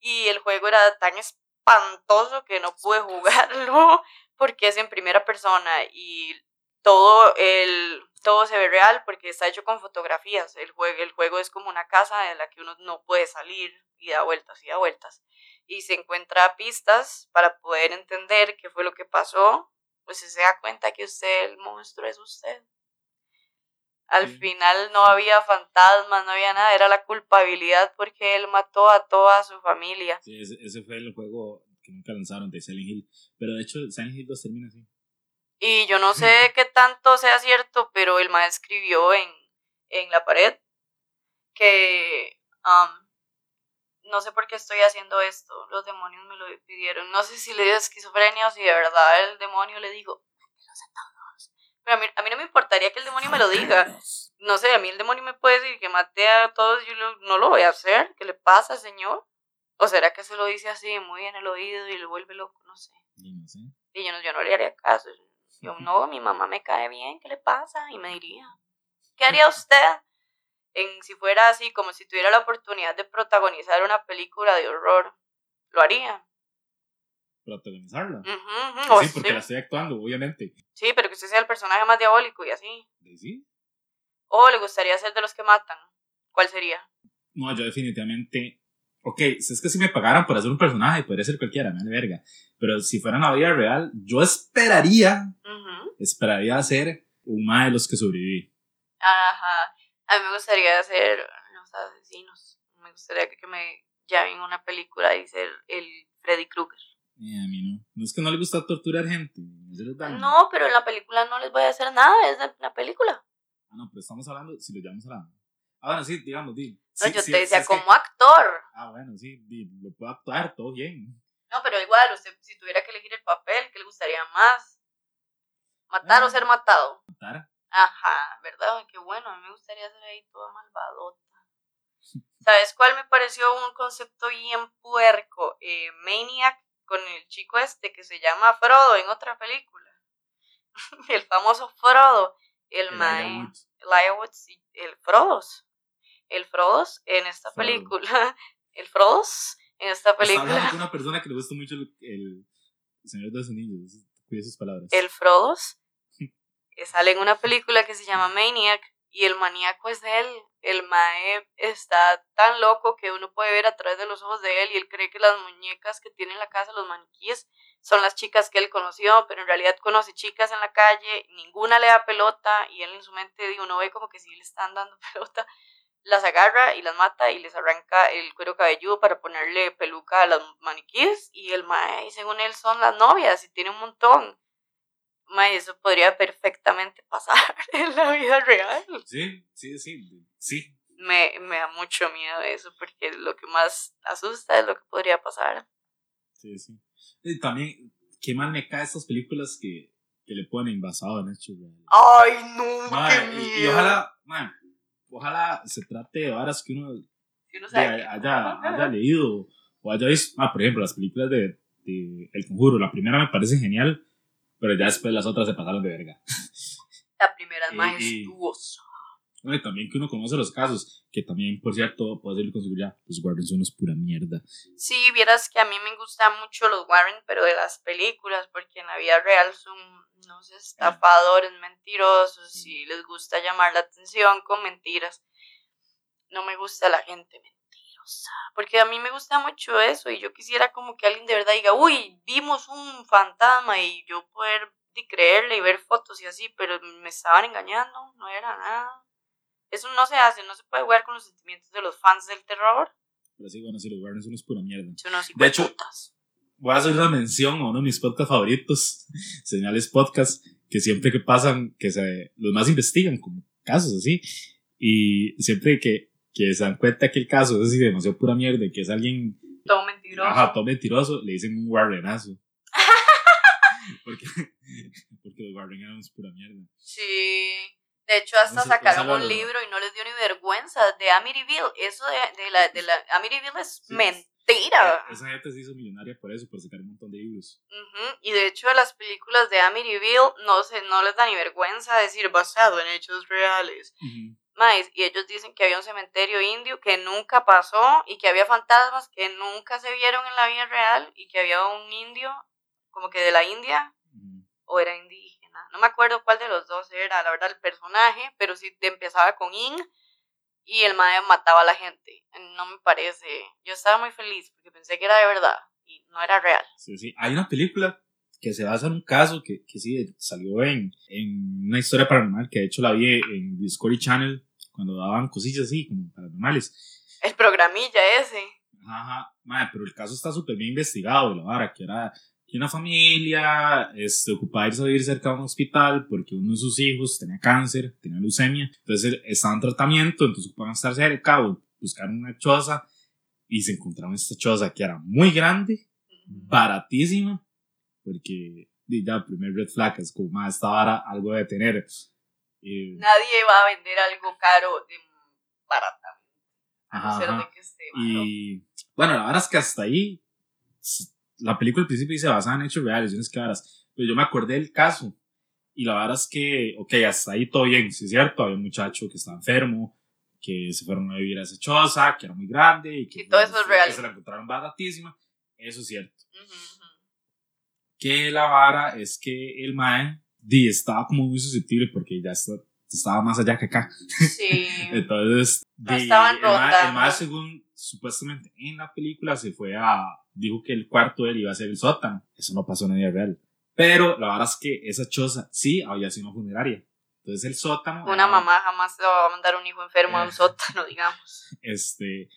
y el juego era tan espantoso que no pude jugarlo [laughs] porque es en primera persona y todo el todo se ve real porque está hecho con fotografías. El juego, el juego es como una casa en la que uno no puede salir y da vueltas y da vueltas. Y se encuentra pistas para poder entender qué fue lo que pasó. Pues se da cuenta que usted, el monstruo, es usted. Al Sí. final no había fantasmas, no había nada, era la culpabilidad porque él mató a toda su familia. Sí, ese, ese fue el juego que nunca lanzaron de Silent Hill. Pero de hecho, Silent Hill 2 termina así. Y yo no sé qué tanto sea cierto, pero el maestro escribió en, en la pared que um, no sé por qué estoy haciendo esto, los demonios me lo pidieron. No sé si le dio esquizofrenia o si de verdad el demonio le dijo. Pero a mí, a mí no me importaría que el demonio me lo diga. No sé, a mí el demonio me puede decir que mate a todos yo lo- no lo voy a hacer. ¿Qué le pasa, señor? ¿O será que se lo dice así, muy en el oído y lo vuelve loco? No sé. Y no sé. Y yo no, yo no le haría caso. Yo, no, mi mamá me cae bien, ¿qué le pasa? Y me diría, ¿qué haría usted en si fuera así, como si tuviera la oportunidad de protagonizar una película de horror? ¿Lo haría? Protagonizarla. Ujú, ujú, o sí, porque sí. la estoy actuando, obviamente. Sí, pero que usted sea el personaje más diabólico y así. ¿De sí? O le gustaría ser de los que matan. ¿Cuál sería? No, yo definitivamente. Ok, si es que si me pagaran por hacer un personaje, podría ser cualquiera, me verga. Pero si fuera en la vida real, yo esperaría, esperaría ser un de los que sobreviví. Ajá. A mí me gustaría ser los asesinos. Me gustaría que, me llamen una película y ser el Freddy Krueger. Eh, a mí no. No es que no le gusta torturar gente. No, pero en la película no les voy a hacer nada, es de la película. Ah, no, pero estamos hablando si lo llevamos a la. Ah, bueno, sí, digamos, di. No, Sí, yo sí, te decía que- como actor. Ah, bueno, sí, di, lo puedo actuar, todo bien. No, pero igual, usted si tuviera que elegir el papel, ¿qué le gustaría más? ¿Matar o ser matado? Matar. Ajá, ¿verdad? Qué bueno, a mí me gustaría ser ahí toda malvadota. ¿Sabes cuál me pareció un concepto bien puerco? Eh, Maniac con el chico este que se llama Frodo en otra película. [laughs] el famoso Frodo. El, El mae. Elijah Wood. Elijah Wood, sí, el Frodos. El Frodos en esta Frodo. película. [laughs] El Frodos en esta Está película. con una persona que le gusta mucho el, el Señor de los Anillos. Cuide sus palabras. El Frodos [laughs] sale en una película que se llama Maniac y el maníaco es él. El mae está tan loco que uno puede ver a través de los ojos de él y él cree que las muñecas que tiene en la casa, los maniquíes, son las chicas que él conoció, pero en realidad conoce chicas en la calle, ninguna le da pelota y él en su mente uno ve como que si le están dando [laughs] pelota, las agarra y las mata y les arranca el cuero cabelludo para ponerle peluca a las maniquíes y el mae, según él, son las novias y tiene un montón. Mae, eso podría perfectamente pasar [laughs] en la vida real. Sí, sí, sí, sí. Me, me da mucho miedo eso, porque lo que más asusta es lo que podría pasar. Sí, sí. Y también, qué mal me cae estas películas que, que le ponen basado en hechos reales. Ay, no, qué miedo. Y, ojalá, man, ojalá se trate de varas que uno, haya, haya, leído o haya visto. Ah, por ejemplo, las películas de, de El Conjuro. La primera me parece genial pero ya después las otras se pasaron de verga. La primera es [laughs] majestuosa. Y, también que uno conoce los casos, que también, por cierto, puedo decirlo con seguridad, los Warren son unos pura mierda. Sí, vieras que a mí me gustan mucho los Warren, pero de las películas, porque en la vida real son unos estafadores mentirosos y les gusta llamar la atención con mentiras. No me gusta la gente mentirosa, porque a mí me gusta mucho eso y yo quisiera como que alguien de verdad diga, uy, vimos un fantasma y yo poder creerle y ver fotos y así, pero me estaban engañando, no era nada. Eso no se hace, no se puede jugar con los sentimientos de los fans del terror. Pero sí, bueno, si los Warren son unos pura mierda. de hecho, voy a hacer una mención a uno de mis podcasts favoritos, [laughs] Señales Podcast, que siempre que pasan, que se, los más investigan como casos así, y siempre que, que se dan cuenta que el caso es así demasiado pura mierda, que es alguien... Todo mentiroso. Ajá, todo mentiroso, le dicen un Warrenazo. [laughs] [laughs] porque, porque los Warren eran pura mierda. Sí. De hecho, hasta sacaron un libro y no les dio ni vergüenza de Amityville. Eso de, de la, de la Amityville es mentira. E, esa gente se hizo millonaria por eso, por sacar un montón de libros. Y de hecho, las películas de Amityville no, se, no les da ni vergüenza decir basado en hechos reales. y ellos dicen que había un cementerio indio que nunca pasó y que había fantasmas que nunca se vieron en la vida real y que había un indio como que de la India o era No me acuerdo cuál de los dos era, la verdad, el personaje, pero sí empezaba con In y el madre mataba a la gente. No me parece. Yo estaba muy feliz porque pensé que era de verdad y no era real. Sí, sí. Hay una película que se basa en un caso que, que sí salió en, en una historia paranormal que de hecho la vi en Discovery Channel cuando daban cosillas así como paranormales. El programilla ese. Ajá, madre, pero el caso está súper bien investigado, la vara, que era que una familia este, ocupaba irse a vivir cerca de un hospital porque uno de sus hijos tenía cáncer, tenía leucemia, entonces estaba en tratamiento, entonces ocupaban estar cerca, buscaron una choza y se encontraron esta choza que era muy grande, baratísima, porque ya, primer red flag es como más esta vara, algo de tener. Eh, Nadie va a vender algo caro de barata. Ajá, y bueno, la verdad es que hasta ahí la película al principio dice basada en hechos reales, yo no pero yo me acordé del caso y la verdad es que, ok, hasta ahí todo bien, sí es cierto, había un muchacho que estaba enfermo, que se fueron a vivir a esa choza, que era muy grande y que, todo eso es real. se la encontraron baratísima, eso es cierto. Que la vara es que el mae di, estaba como muy susceptible porque ya estaba más allá que acá. Sí. [laughs] Entonces, di, estaban el, mae, el mae, según supuestamente en la película, se fue a, dijo que el cuarto de él iba a ser el sótano. Eso no pasó en la vida real. Pero la verdad es que esa choza sí había sido una funeraria. Entonces el sótano. Una mamá jamás le va a mandar un hijo enfermo a un sótano, digamos. Este.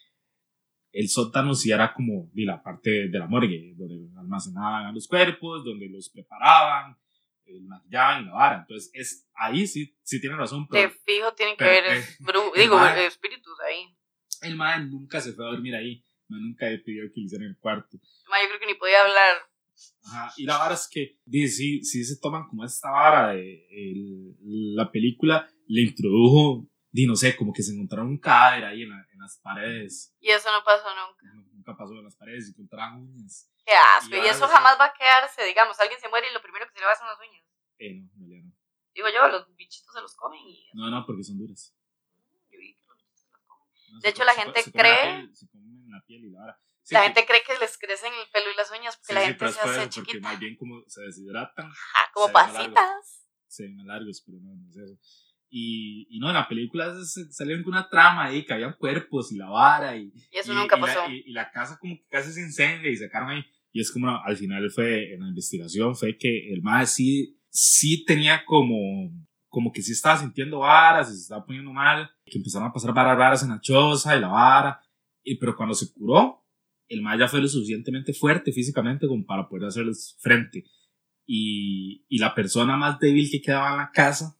El sótano sí era como de la parte de la morgue, donde almacenaban los cuerpos, donde los preparaban, el maquillaban y la vara. Entonces, es, ahí sí, sí tiene razón. Pero, de fijo tienen que ver, eh, digo, espíritus ahí. El madre nunca se fue a dormir ahí no, nunca he pedido que le hicieran el cuarto. Ma, yo creo que ni podía hablar. Ajá, y la vara es que, sí, sí se toman como esta vara de la película le introdujo, di, no sé, como que se encontraron un cadáver ahí en, en las paredes. Y eso no pasó nunca. nunca pasó en las paredes, se encontraron uñas. Qué asco, y, eso jamás va a quedarse, digamos, alguien se muere y lo primero que se le va son las uñas. Eh, no, no, no. Digo yo, los bichitos se los comen y... No, no, porque son duras. Yo vi que los bichitos se los comen. de hecho, la gente cree la piel y la vara. la gente cree que les crecen el pelo y las uñas porque la gente se hace chiquita. Porque más bien como se deshidratan. como pasitas. se ven largos, pero no, no es eso. Y, y no, en la película salieron con una trama ahí, que había cuerpos y la vara. Y, y eso nunca pasó. La, y, la casa como que casi se incendia y sacaron ahí. Y es como, al final fue, en la investigación, fue que el más sí, sí tenía como, como que sí estaba sintiendo varas y se estaba poniendo mal, que empezaron a pasar varas raras en la choza y la vara. Y, pero cuando se curó, el más ya fue lo suficientemente fuerte físicamente como para poder hacerles frente. Y, y la persona más débil que quedaba en la casa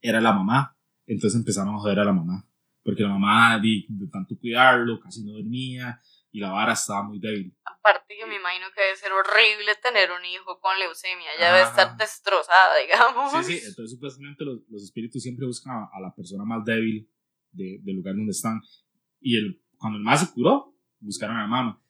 era la mamá. Entonces empezaron a joder a la mamá. Porque la mamá, de, de tanto cuidarlo, casi no dormía y la vara estaba muy débil. Aparte que me imagino que debe ser horrible tener un hijo con leucemia, ya debe estar destrozada, digamos. Sí, sí, entonces supuestamente los, los espíritus siempre buscan a, la persona más débil de, del lugar donde están. Y el, cuando el más se curó, buscaron a la mamá.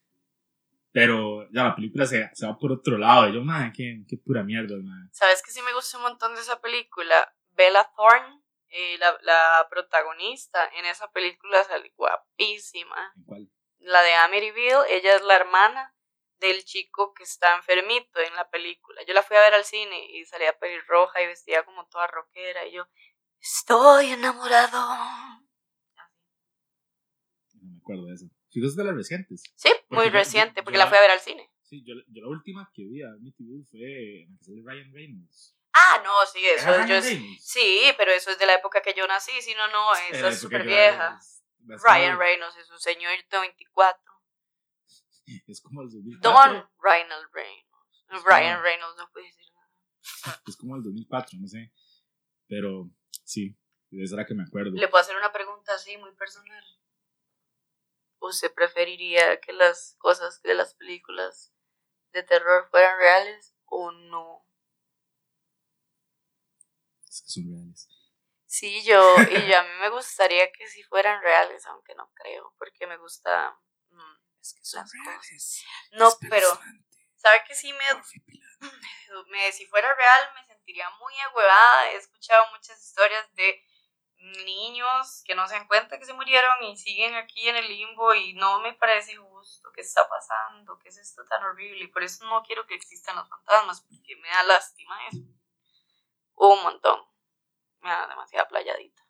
Pero ya la película se, se va por otro lado. Y yo, madre, qué, qué pura mierda, madre. ¿Sabes que sí me gusta un montón de esa película? Bella Thorne, eh, la, la, protagonista en esa película sale guapísima. ¿En cuál? La de Amityville, ella es la hermana del chico que está enfermito en la película. Yo la fui a ver al cine y salía pelirroja y vestía como toda rockera y yo, estoy enamorado. De eso. ¿Fijas de las recientes? Sí, muy reciente, porque la fui a ver al cine. Sí, yo, yo la última que vi a Amityville fue en la que sale Ryan Reynolds. Ah, no, sí, eso yo sí, pero eso es de la época que yo nací, si no, no, esa es súper vieja. Ryan Reynolds es un señor de 24. [laughs] Es como el 2004. Don Ryan Reynolds. Ryan Reynolds no puede decir nada. [laughs] Es como el 2004, no sé. Pero sí, de esa era que me acuerdo. Le puedo hacer una pregunta así, muy personal. ¿Usted preferiría que las cosas de las películas de terror fueran reales o no? que son reales. Sí, yo, y yo a mí me gustaría que si fueran reales, aunque no creo, porque me gusta... Mm, es que son reales. No, pero... ¿Sabe que sí me, [laughs] me... Si fuera real, me sentiría muy agüevada. He escuchado muchas historias de niños que no se dan cuenta que se murieron y siguen aquí en el limbo y no me parece justo qué está pasando, qué es esto tan horrible y por eso no quiero que existan los fantasmas porque me da lástima eso un montón. Me da demasiada playadita.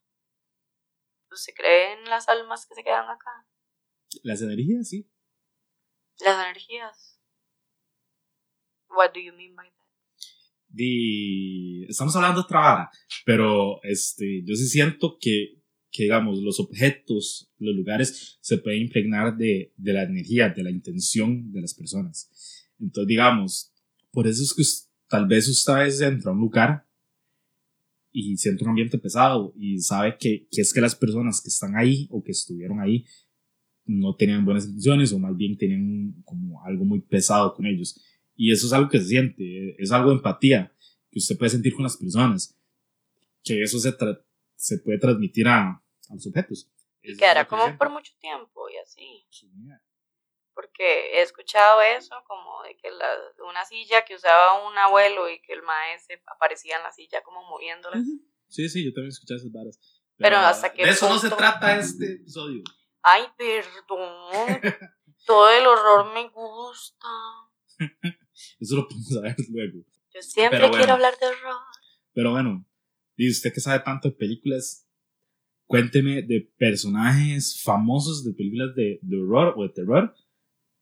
¿Usted cree en las almas que se quedan acá? Las energías, sí. Las energías. What do you mean by that? Estamos hablando otra vara, pero este, yo sí siento que, que, digamos, los objetos, los lugares, se pueden impregnar de, de la energía, de la intención de las personas. Entonces, digamos, por eso es que tal vez usted entra a un lugar y siente un ambiente pesado y sabe que, que, es que las personas que están ahí o que estuvieron ahí no tenían buenas intenciones o más bien tenían como algo muy pesado con ellos. Y eso es algo que se siente, es algo de empatía que usted puede sentir con las personas, que eso se, se puede transmitir a, a los objetos. Y quedará como por mucho tiempo y así porque he escuchado eso, como de que la, una silla que usaba un abuelo y que el maestro aparecía en la silla como moviéndola. Sí, sí, yo también escuché esas varas. Pero, hasta que... De eso no se trata este episodio. Ay, perdón. [laughs] Todo el horror me gusta. [laughs] [laughs] eso lo podemos saber [laughs] luego. Yo siempre quiero hablar de horror. Pero bueno, y usted que sabe tanto de películas, cuénteme de personajes famosos de películas de, de horror o de terror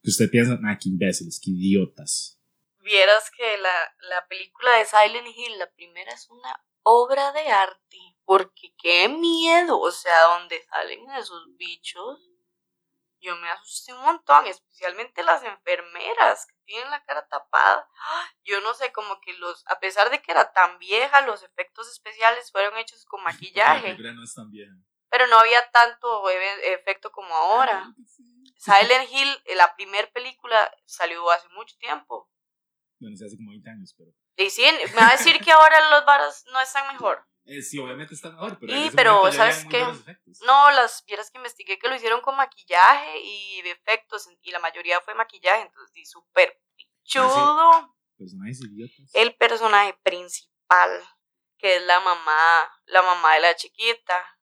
que usted piensa, ah, qué imbéciles, qué idiotas. Vieras que la, la película de Silent Hill, la primera es una obra de arte, porque qué miedo, o sea, donde salen esos bichos, yo me asusté un montón, especialmente las enfermeras que tienen la cara tapada. Yo no sé, como que los, a pesar de que era tan vieja, los efectos especiales fueron hechos con [laughs] maquillaje. no es tan vieja. Pero no había tanto efecto como ahora. [laughs] Silent Hill, eh, la primera película, salió hace mucho tiempo. Bueno, hace como 20 años, pero. Y sí, me va a decir que ahora los varas no están mejor. Eh, sí, obviamente están mejor, pero. Sí, pero ¿sabes qué? No, las vieras que investigué que lo hicieron con maquillaje y efectos, y la mayoría fue maquillaje, entonces sí, súper chudo. Personajes idiotas. El personaje principal, que es la mamá, la mamá de la chiquita,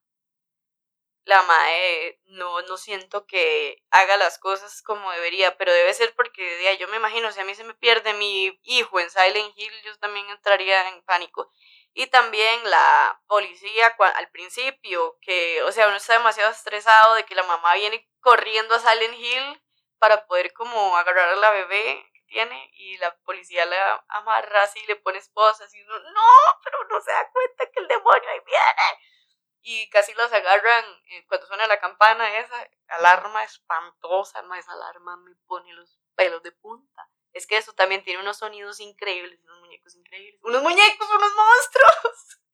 la mae no, no siento que haga las cosas como debería, pero debe ser porque ya, yo me imagino, si a mí se me pierde mi hijo en Silent Hill, yo también entraría en pánico. Y también la policía al principio, que, o sea, uno está demasiado estresado de que la mamá viene corriendo a Silent Hill para poder como agarrar a la bebé que tiene y la policía la amarra así y le pone esposas y uno, no, pero no se da cuenta que el demonio ahí viene. Y casi los agarran eh, cuando suena la campana esa alarma espantosa, no, esa alarma me pone los pelos de punta. Es que eso también tiene unos sonidos increíbles, unos muñecos increíbles. Unos muñecos, unos monstruos. [laughs]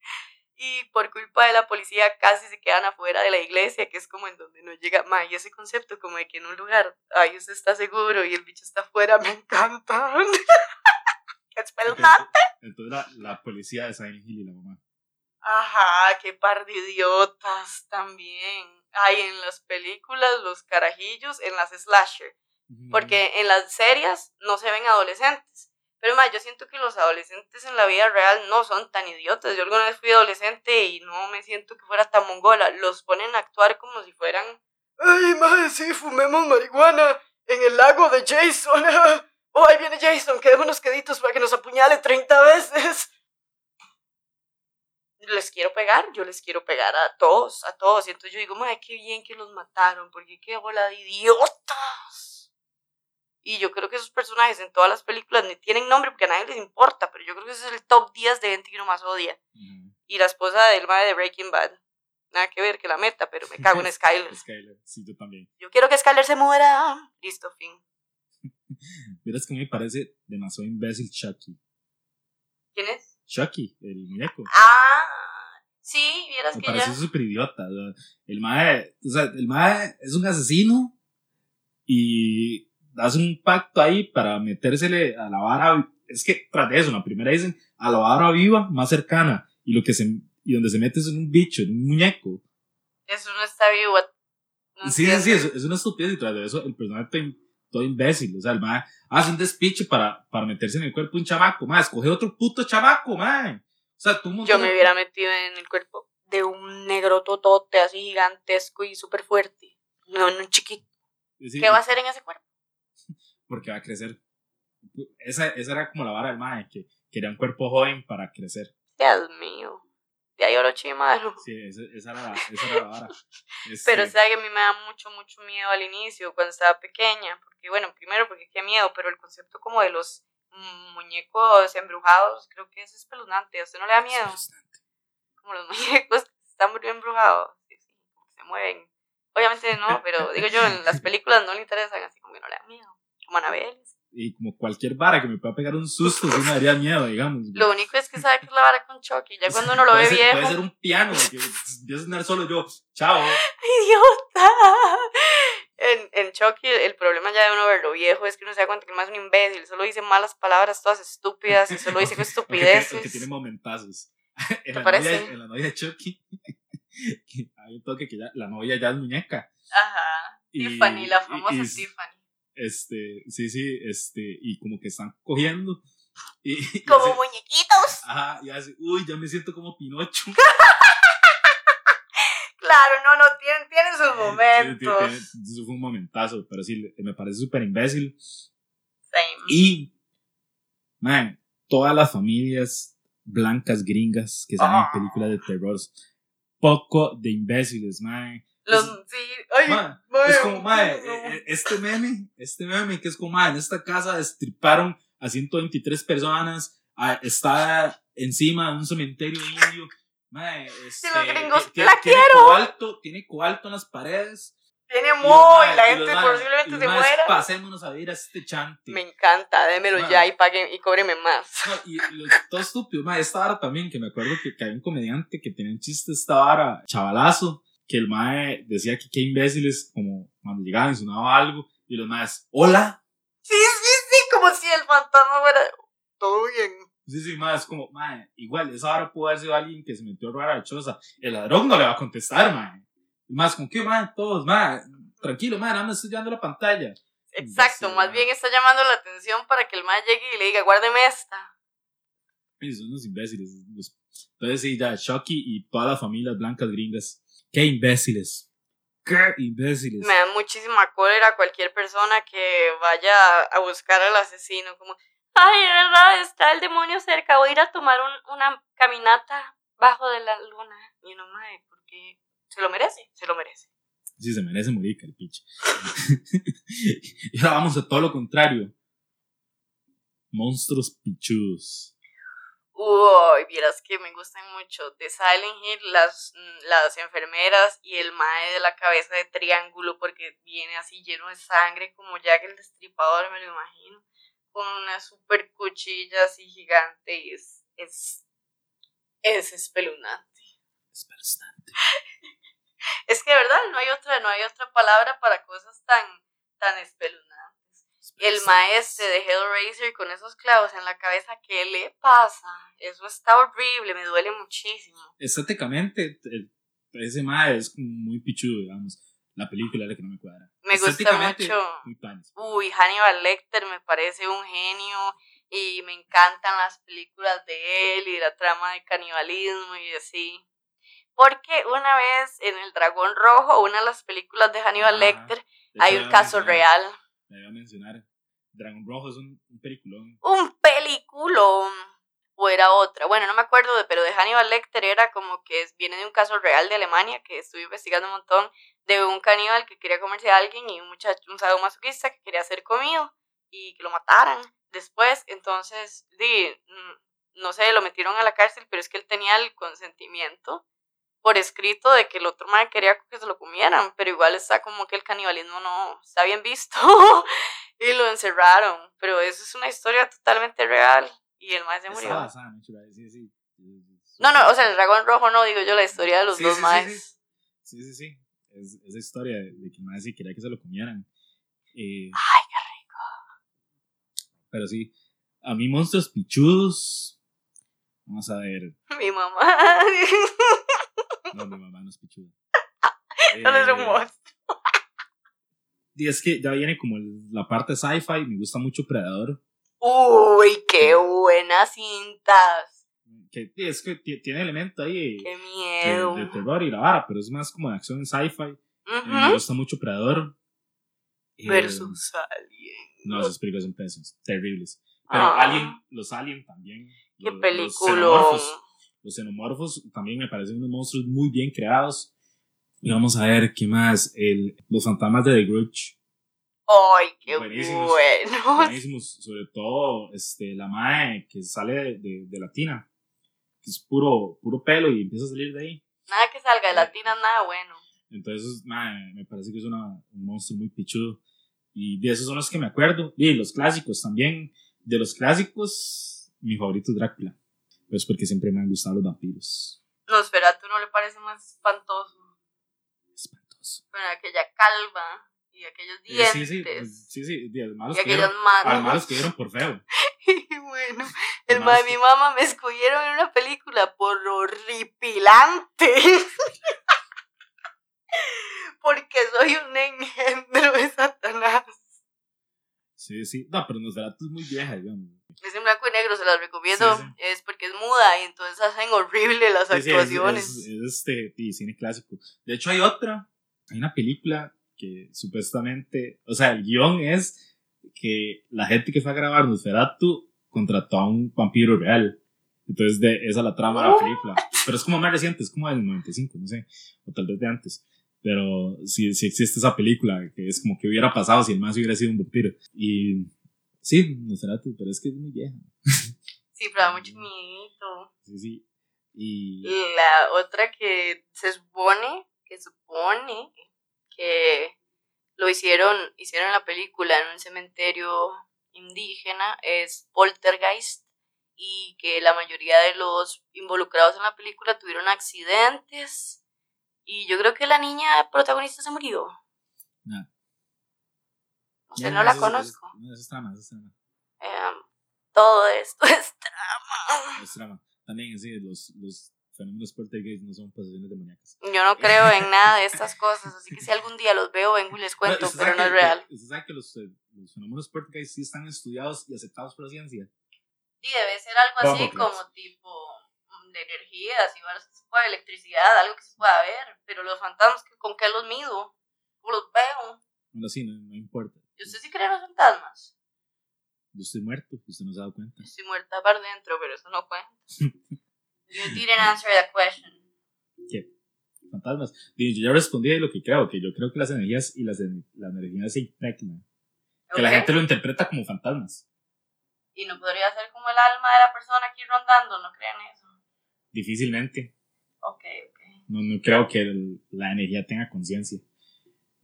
Y por culpa de la policía casi se quedan afuera de la iglesia, que es como en donde no llega más. Y ese concepto como de que en un lugar, ahí usted está seguro y el bicho está afuera, me encanta. [laughs] ¡Qué espeluznante! Entonces la, la policía de Silent Hill y la mamá. Ajá, qué par de idiotas también. Hay en las películas los carajillos, en las slasher. Porque en las series no se ven adolescentes. Pero más, yo siento que los adolescentes en la vida real no son tan idiotas. Yo alguna vez fui adolescente y no me siento que fuera tan mongola. Los ponen a actuar como si fueran. Ay, madre, sí, fumemos marihuana en el lago de Jason. [laughs] Oh, ahí viene Jason, que unos queditos para que nos apuñale 30 veces. Les quiero pegar, yo les quiero pegar a todos, a todos. Y entonces yo digo, madre, qué bien que los mataron, porque qué bola de idiotas. Y yo creo que esos personajes en todas las películas ni tienen nombre porque a nadie les importa, pero yo creo que ese es el top 10 de gente que uno más odia. Y la esposa del madre de Breaking Bad. Nada que ver que la meta, pero me cago en [laughs] Skyler. Skyler, sí, yo también. Yo quiero que Skyler se muera. Listo, fin. [laughs] Miras que me parece demasiado imbécil Chucky. ¿Quién es? Chucky, el muñeco. Ah, sí, vieras me que parece súper idiota. el mae, o sea, el mae es un asesino y hace un pacto ahí para metérsele a la vara. Es que tras de eso, la primera dicen a la vara viva más cercana y lo que se y donde se mete es en un bicho, en un muñeco. Eso no está vivo. sí, sí, sí, es, una estupidez y tras de eso el personaje todo, todo imbécil. O sea, el mae hace un despiche para, para meterse en el cuerpo de un chamaco. Mae, escoge otro puto chamaco, mae. O sea, tú Yo me hubiera metido en el cuerpo de un negro totote así gigantesco y súper fuerte. No, en un chiquito. ¿Qué va a hacer en ese cuerpo? Porque va a crecer. Esa, esa era como la vara del mae, que quería un cuerpo joven para crecer. Dios mío. De ahí oro chimaro. Sí, esa, esa, era, la, esa era la vara. [laughs] Pero o sea que a mí me da mucho, mucho miedo al inicio, cuando estaba pequeña. Porque, bueno, primero porque qué miedo, pero el concepto como de los muñecos embrujados, creo que es espeluznante. ¿A usted no le da miedo? Como los [laughs] muñecos están embrujados, sí, sí, se mueven. Obviamente no, pero digo yo, en las películas no le interesan, así como que no le da miedo como Anabel. Y como cualquier vara que me pueda pegar un susto, sí me daría miedo, digamos. Lo único es que sabe que es la vara con Chucky. Ya cuando uno lo ve viejo. Puede ser un piano, que empieza a sonar solo yo. Chao. [laughs] ¡Idiota! En, en Chucky, el problema ya de uno verlo viejo es que uno se da cuenta que es más un imbécil. Solo dice malas palabras todas estúpidas y solo dice [laughs] estupideces. que tiene momentazos. [laughs] en, la parece? Novia, en la novia de Chucky, hay un toque que ya, la novia ya es muñeca. Ajá. Tiffany, la famosa Tiffany este, sí, sí, este, y como que están cogiendo. Y, como muñequitos. Ajá, y así, uy, ya me siento como Pinocho. [laughs] claro, no, no, tienen, tienen sus momentos. eso fue un momentazo, pero sí, me parece súper imbécil. Same. Y, man, todas las familias blancas gringas que salen en ah. películas de terror, poco de imbéciles, man. Los, sí, es como, mae, e, e, este meme, este meme que es como, mae, en esta casa destriparon a 123 personas, está encima de un cementerio indio, mae, este, la tiene cobalto, tiene cobalto en las paredes. Tiene muy, la gente posiblemente se muera. Pasémonos a ver a este chante. Me encanta, démelo ya y paguen y cóbreme más. y todo estúpido, mae, esta vara también, que me acuerdo que, que había un comediante que tenía un chiste esta vara, chavalazo, que el mae decía que qué imbéciles, como cuando llegaban y sonaba algo, y los maes, hola. Sí, sí, sí, como si el fantasma fuera todo bien. Sí, sí, mae, es como, mae, igual, esa hora pudo haber sido alguien que se metió a robar a la choza. El ladrón no le va a contestar, mae. Y más, ¿con qué, mae? Todos, mae, tranquilo, mae, nada más estoy llevando la pantalla. Exacto, más bien está llamando la atención para que el mae llegue y le diga, guárdeme esta. Sí, son unos imbéciles. Entonces, sí, ya, Chucky y todas las familias blancas gringas Qué imbéciles. Qué imbéciles. Me da muchísima cólera cualquier persona que vaya a buscar al asesino. Como, Ay, de verdad, está el demonio cerca. Voy a ir a tomar un, una caminata bajo de la luna. Y no, mae, porque se lo merece, se lo merece. Sí, se merece morir, el pinche. [laughs] y ahora vamos a todo lo contrario. Monstruos pichudos. Uy, vieras que me gustan mucho. De Silent Hill, las, las enfermeras y el mae de la cabeza de triángulo, porque viene así lleno de sangre, como Jack el Destripador, me lo imagino. Con una super cuchilla así gigante y es. es. es espeluznante. Espeluznante. [laughs] es que de verdad no hay otra, no hay otra palabra para cosas tan, tan espeluznantes. El maestro de Hellraiser con esos clavos en la cabeza, ¿qué le pasa? Eso está horrible, me duele muchísimo. Estéticamente, ese mae es muy pichudo, digamos. La película es la que no me cuadra. Me gusta mucho. Uy, Hannibal Lecter me parece un genio y me encantan las películas de él y la trama de canibalismo y así. Porque una vez en El Dragón Rojo, una de las películas de Hannibal Lecter, hay un caso real. Me iba a mencionar. Dragon Rojo es un, un peliculón. Un peliculón. O era otra. Bueno, no me acuerdo, de, pero de Hannibal Lecter era como que viene de un caso real de Alemania que estuve investigando un montón de un caníbal que quería comerse a alguien y un muchacho, un sadomasoquista que quería ser comido y que lo mataran después. Entonces, di, mm, no sé, lo metieron a la cárcel, pero es que él tenía el consentimiento por escrito de que el otro madre quería que se lo comieran, pero igual está como que el canibalismo no está bien visto [laughs] y lo encerraron, pero eso es una historia totalmente real y el madre se murió. No, no, o sea, el dragón rojo no, digo yo la historia de los dos sí, Sí, sí, sí, Es, esa historia de que el madre sí quería que se lo comieran. Eh, Ay, qué rico. Pero sí, a mí monstruos pichudos, vamos a ver. Mi mamá. [laughs] No, mi mamá no es pichuda. [laughs] no es un monstruo. Y es que ya viene como la parte sci-fi, me gusta mucho Predador. Uy, qué buenas cintas. Que es que tiene elemento ahí. Qué miedo. De, terror y la vara, pero es más como de acción sci-fi. Me gusta mucho Predador. Versus eh, Alien. No, esas películas son pésimas, terribles. Pero ah. Alien, los Alien también. Qué película. Los xenomorfos también me parecen unos monstruos muy bien creados. Y vamos a ver qué más. El, los fantasmas de The Grudge. ¡Ay, qué buenísimos, bueno! Buenísimos. Sobre todo este, la mae que sale de, de, Latina. Que es puro, puro pelo y empieza a salir de ahí. Nada que salga de Latina, nada bueno. Entonces, mae, me parece que es una, un monstruo muy pichudo. Y de esos son los que me acuerdo. Y los clásicos también. De los clásicos, mi favorito es Drácula. Pues porque siempre me han gustado los vampiros. No, espera, ¿tú no le parece más espantoso? Espantoso. Bueno, aquella calva y aquellos dientes. sí, sí, pues, sí, sí, sí, malos y aquellas manos. malos que dieron por feo. [laughs] y bueno, el ma de mi mamá me escogieron en una película por horripilante. [laughs] porque soy un engendro de Satanás. Sí, sí. No, pero Nosferatu es muy vieja, digamos. Es en blanco y negro, se las recomiendo. Es porque es muda y entonces hacen horrible las actuaciones. Es, este cine clásico. De hecho, hay otra. Hay una película que supuestamente. O sea, el guion es que la gente que fue a grabar Nosferatu contrató a un vampiro real. Entonces, de, esa es la trama de la película. Pero es como más reciente, es como del 95, no sé. O tal vez de antes. Pero sí, sí existe esa película, que es como que hubiera pasado si el más hubiera sido un vampiro. Y Sí, no será tú, pero es que es muy vieja. [laughs] Sí, pero da mucho miedo. Sí, sí. Y... La otra que se supone, que supone que lo hicieron, hicieron la película en un cementerio indígena es Poltergeist y que la mayoría de los involucrados en la película tuvieron accidentes y yo creo que la niña protagonista se murió. No. O sea, no, la conozco. Es, es, trama, es trama. Em, todo esto [laughs] es trama. Es trama. También, sí, los, los fenómenos poltergeist no son posesiones demoníacas. Yo no creo en [laughs] nada de estas cosas, así que si algún día los veo, vengo y les cuento, pero no es real. ¿Usted sabe que los, eh, los fenómenos poltergeist sí están estudiados y aceptados por la ciencia? Sí, debe ser algo así como tipo mm, de energías y varios tipos de electricidad, algo que se pueda ver, pero los fantasmas, ¿con qué los mido? ¿Cómo los veo? Bueno, sí, no, no importa. ¿Y usted sí cree en los fantasmas? Yo estoy muerto, usted no se ha dado cuenta. Estoy muerta por dentro, pero eso no cuenta. [laughs] you didn't answer the question. ¿Qué? Fantasmas. Yo ya respondí de lo que creo, que yo creo que las energías y las, las energías se impregnan. Que la gente lo interpreta como fantasmas. Y no podría ser como el alma de la persona aquí rondando, ¿no creen eso? Difícilmente. Ok, ok. No, no creo que la energía tenga conciencia.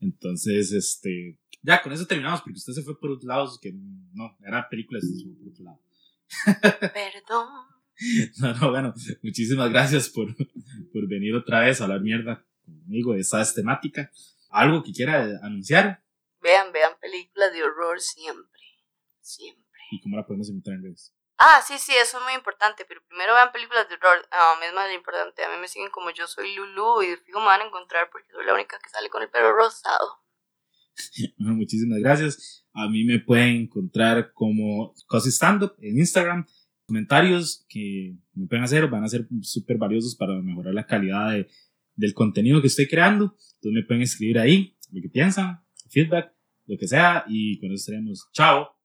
Entonces, este, ya con eso terminamos, porque usted se fue por otros lados que no, era películas, se fue por otro lado. [laughs] Perdón. No, no, bueno, muchísimas gracias por, por venir otra vez a hablar mierda conmigo de esa temática. ¿Algo que quiera anunciar? Vean, vean películas de horror siempre. Siempre. ¿Y cómo la podemos encontrar en redes? Ah, sí, sí, eso es muy importante, pero primero vean películas de horror, a mí es más importante, a mí me siguen como yo soy Lulu y fijo me van a encontrar porque soy la única que sale con el pelo rosado. [laughs] muchísimas gracias. A mí me pueden encontrar como Cosi Stand Up en Instagram. Comentarios que me pueden hacer van a ser súper valiosos para mejorar la calidad de, del contenido que estoy creando. Entonces me pueden escribir ahí lo que piensan, feedback, lo que sea, y con eso estaremos. Chao.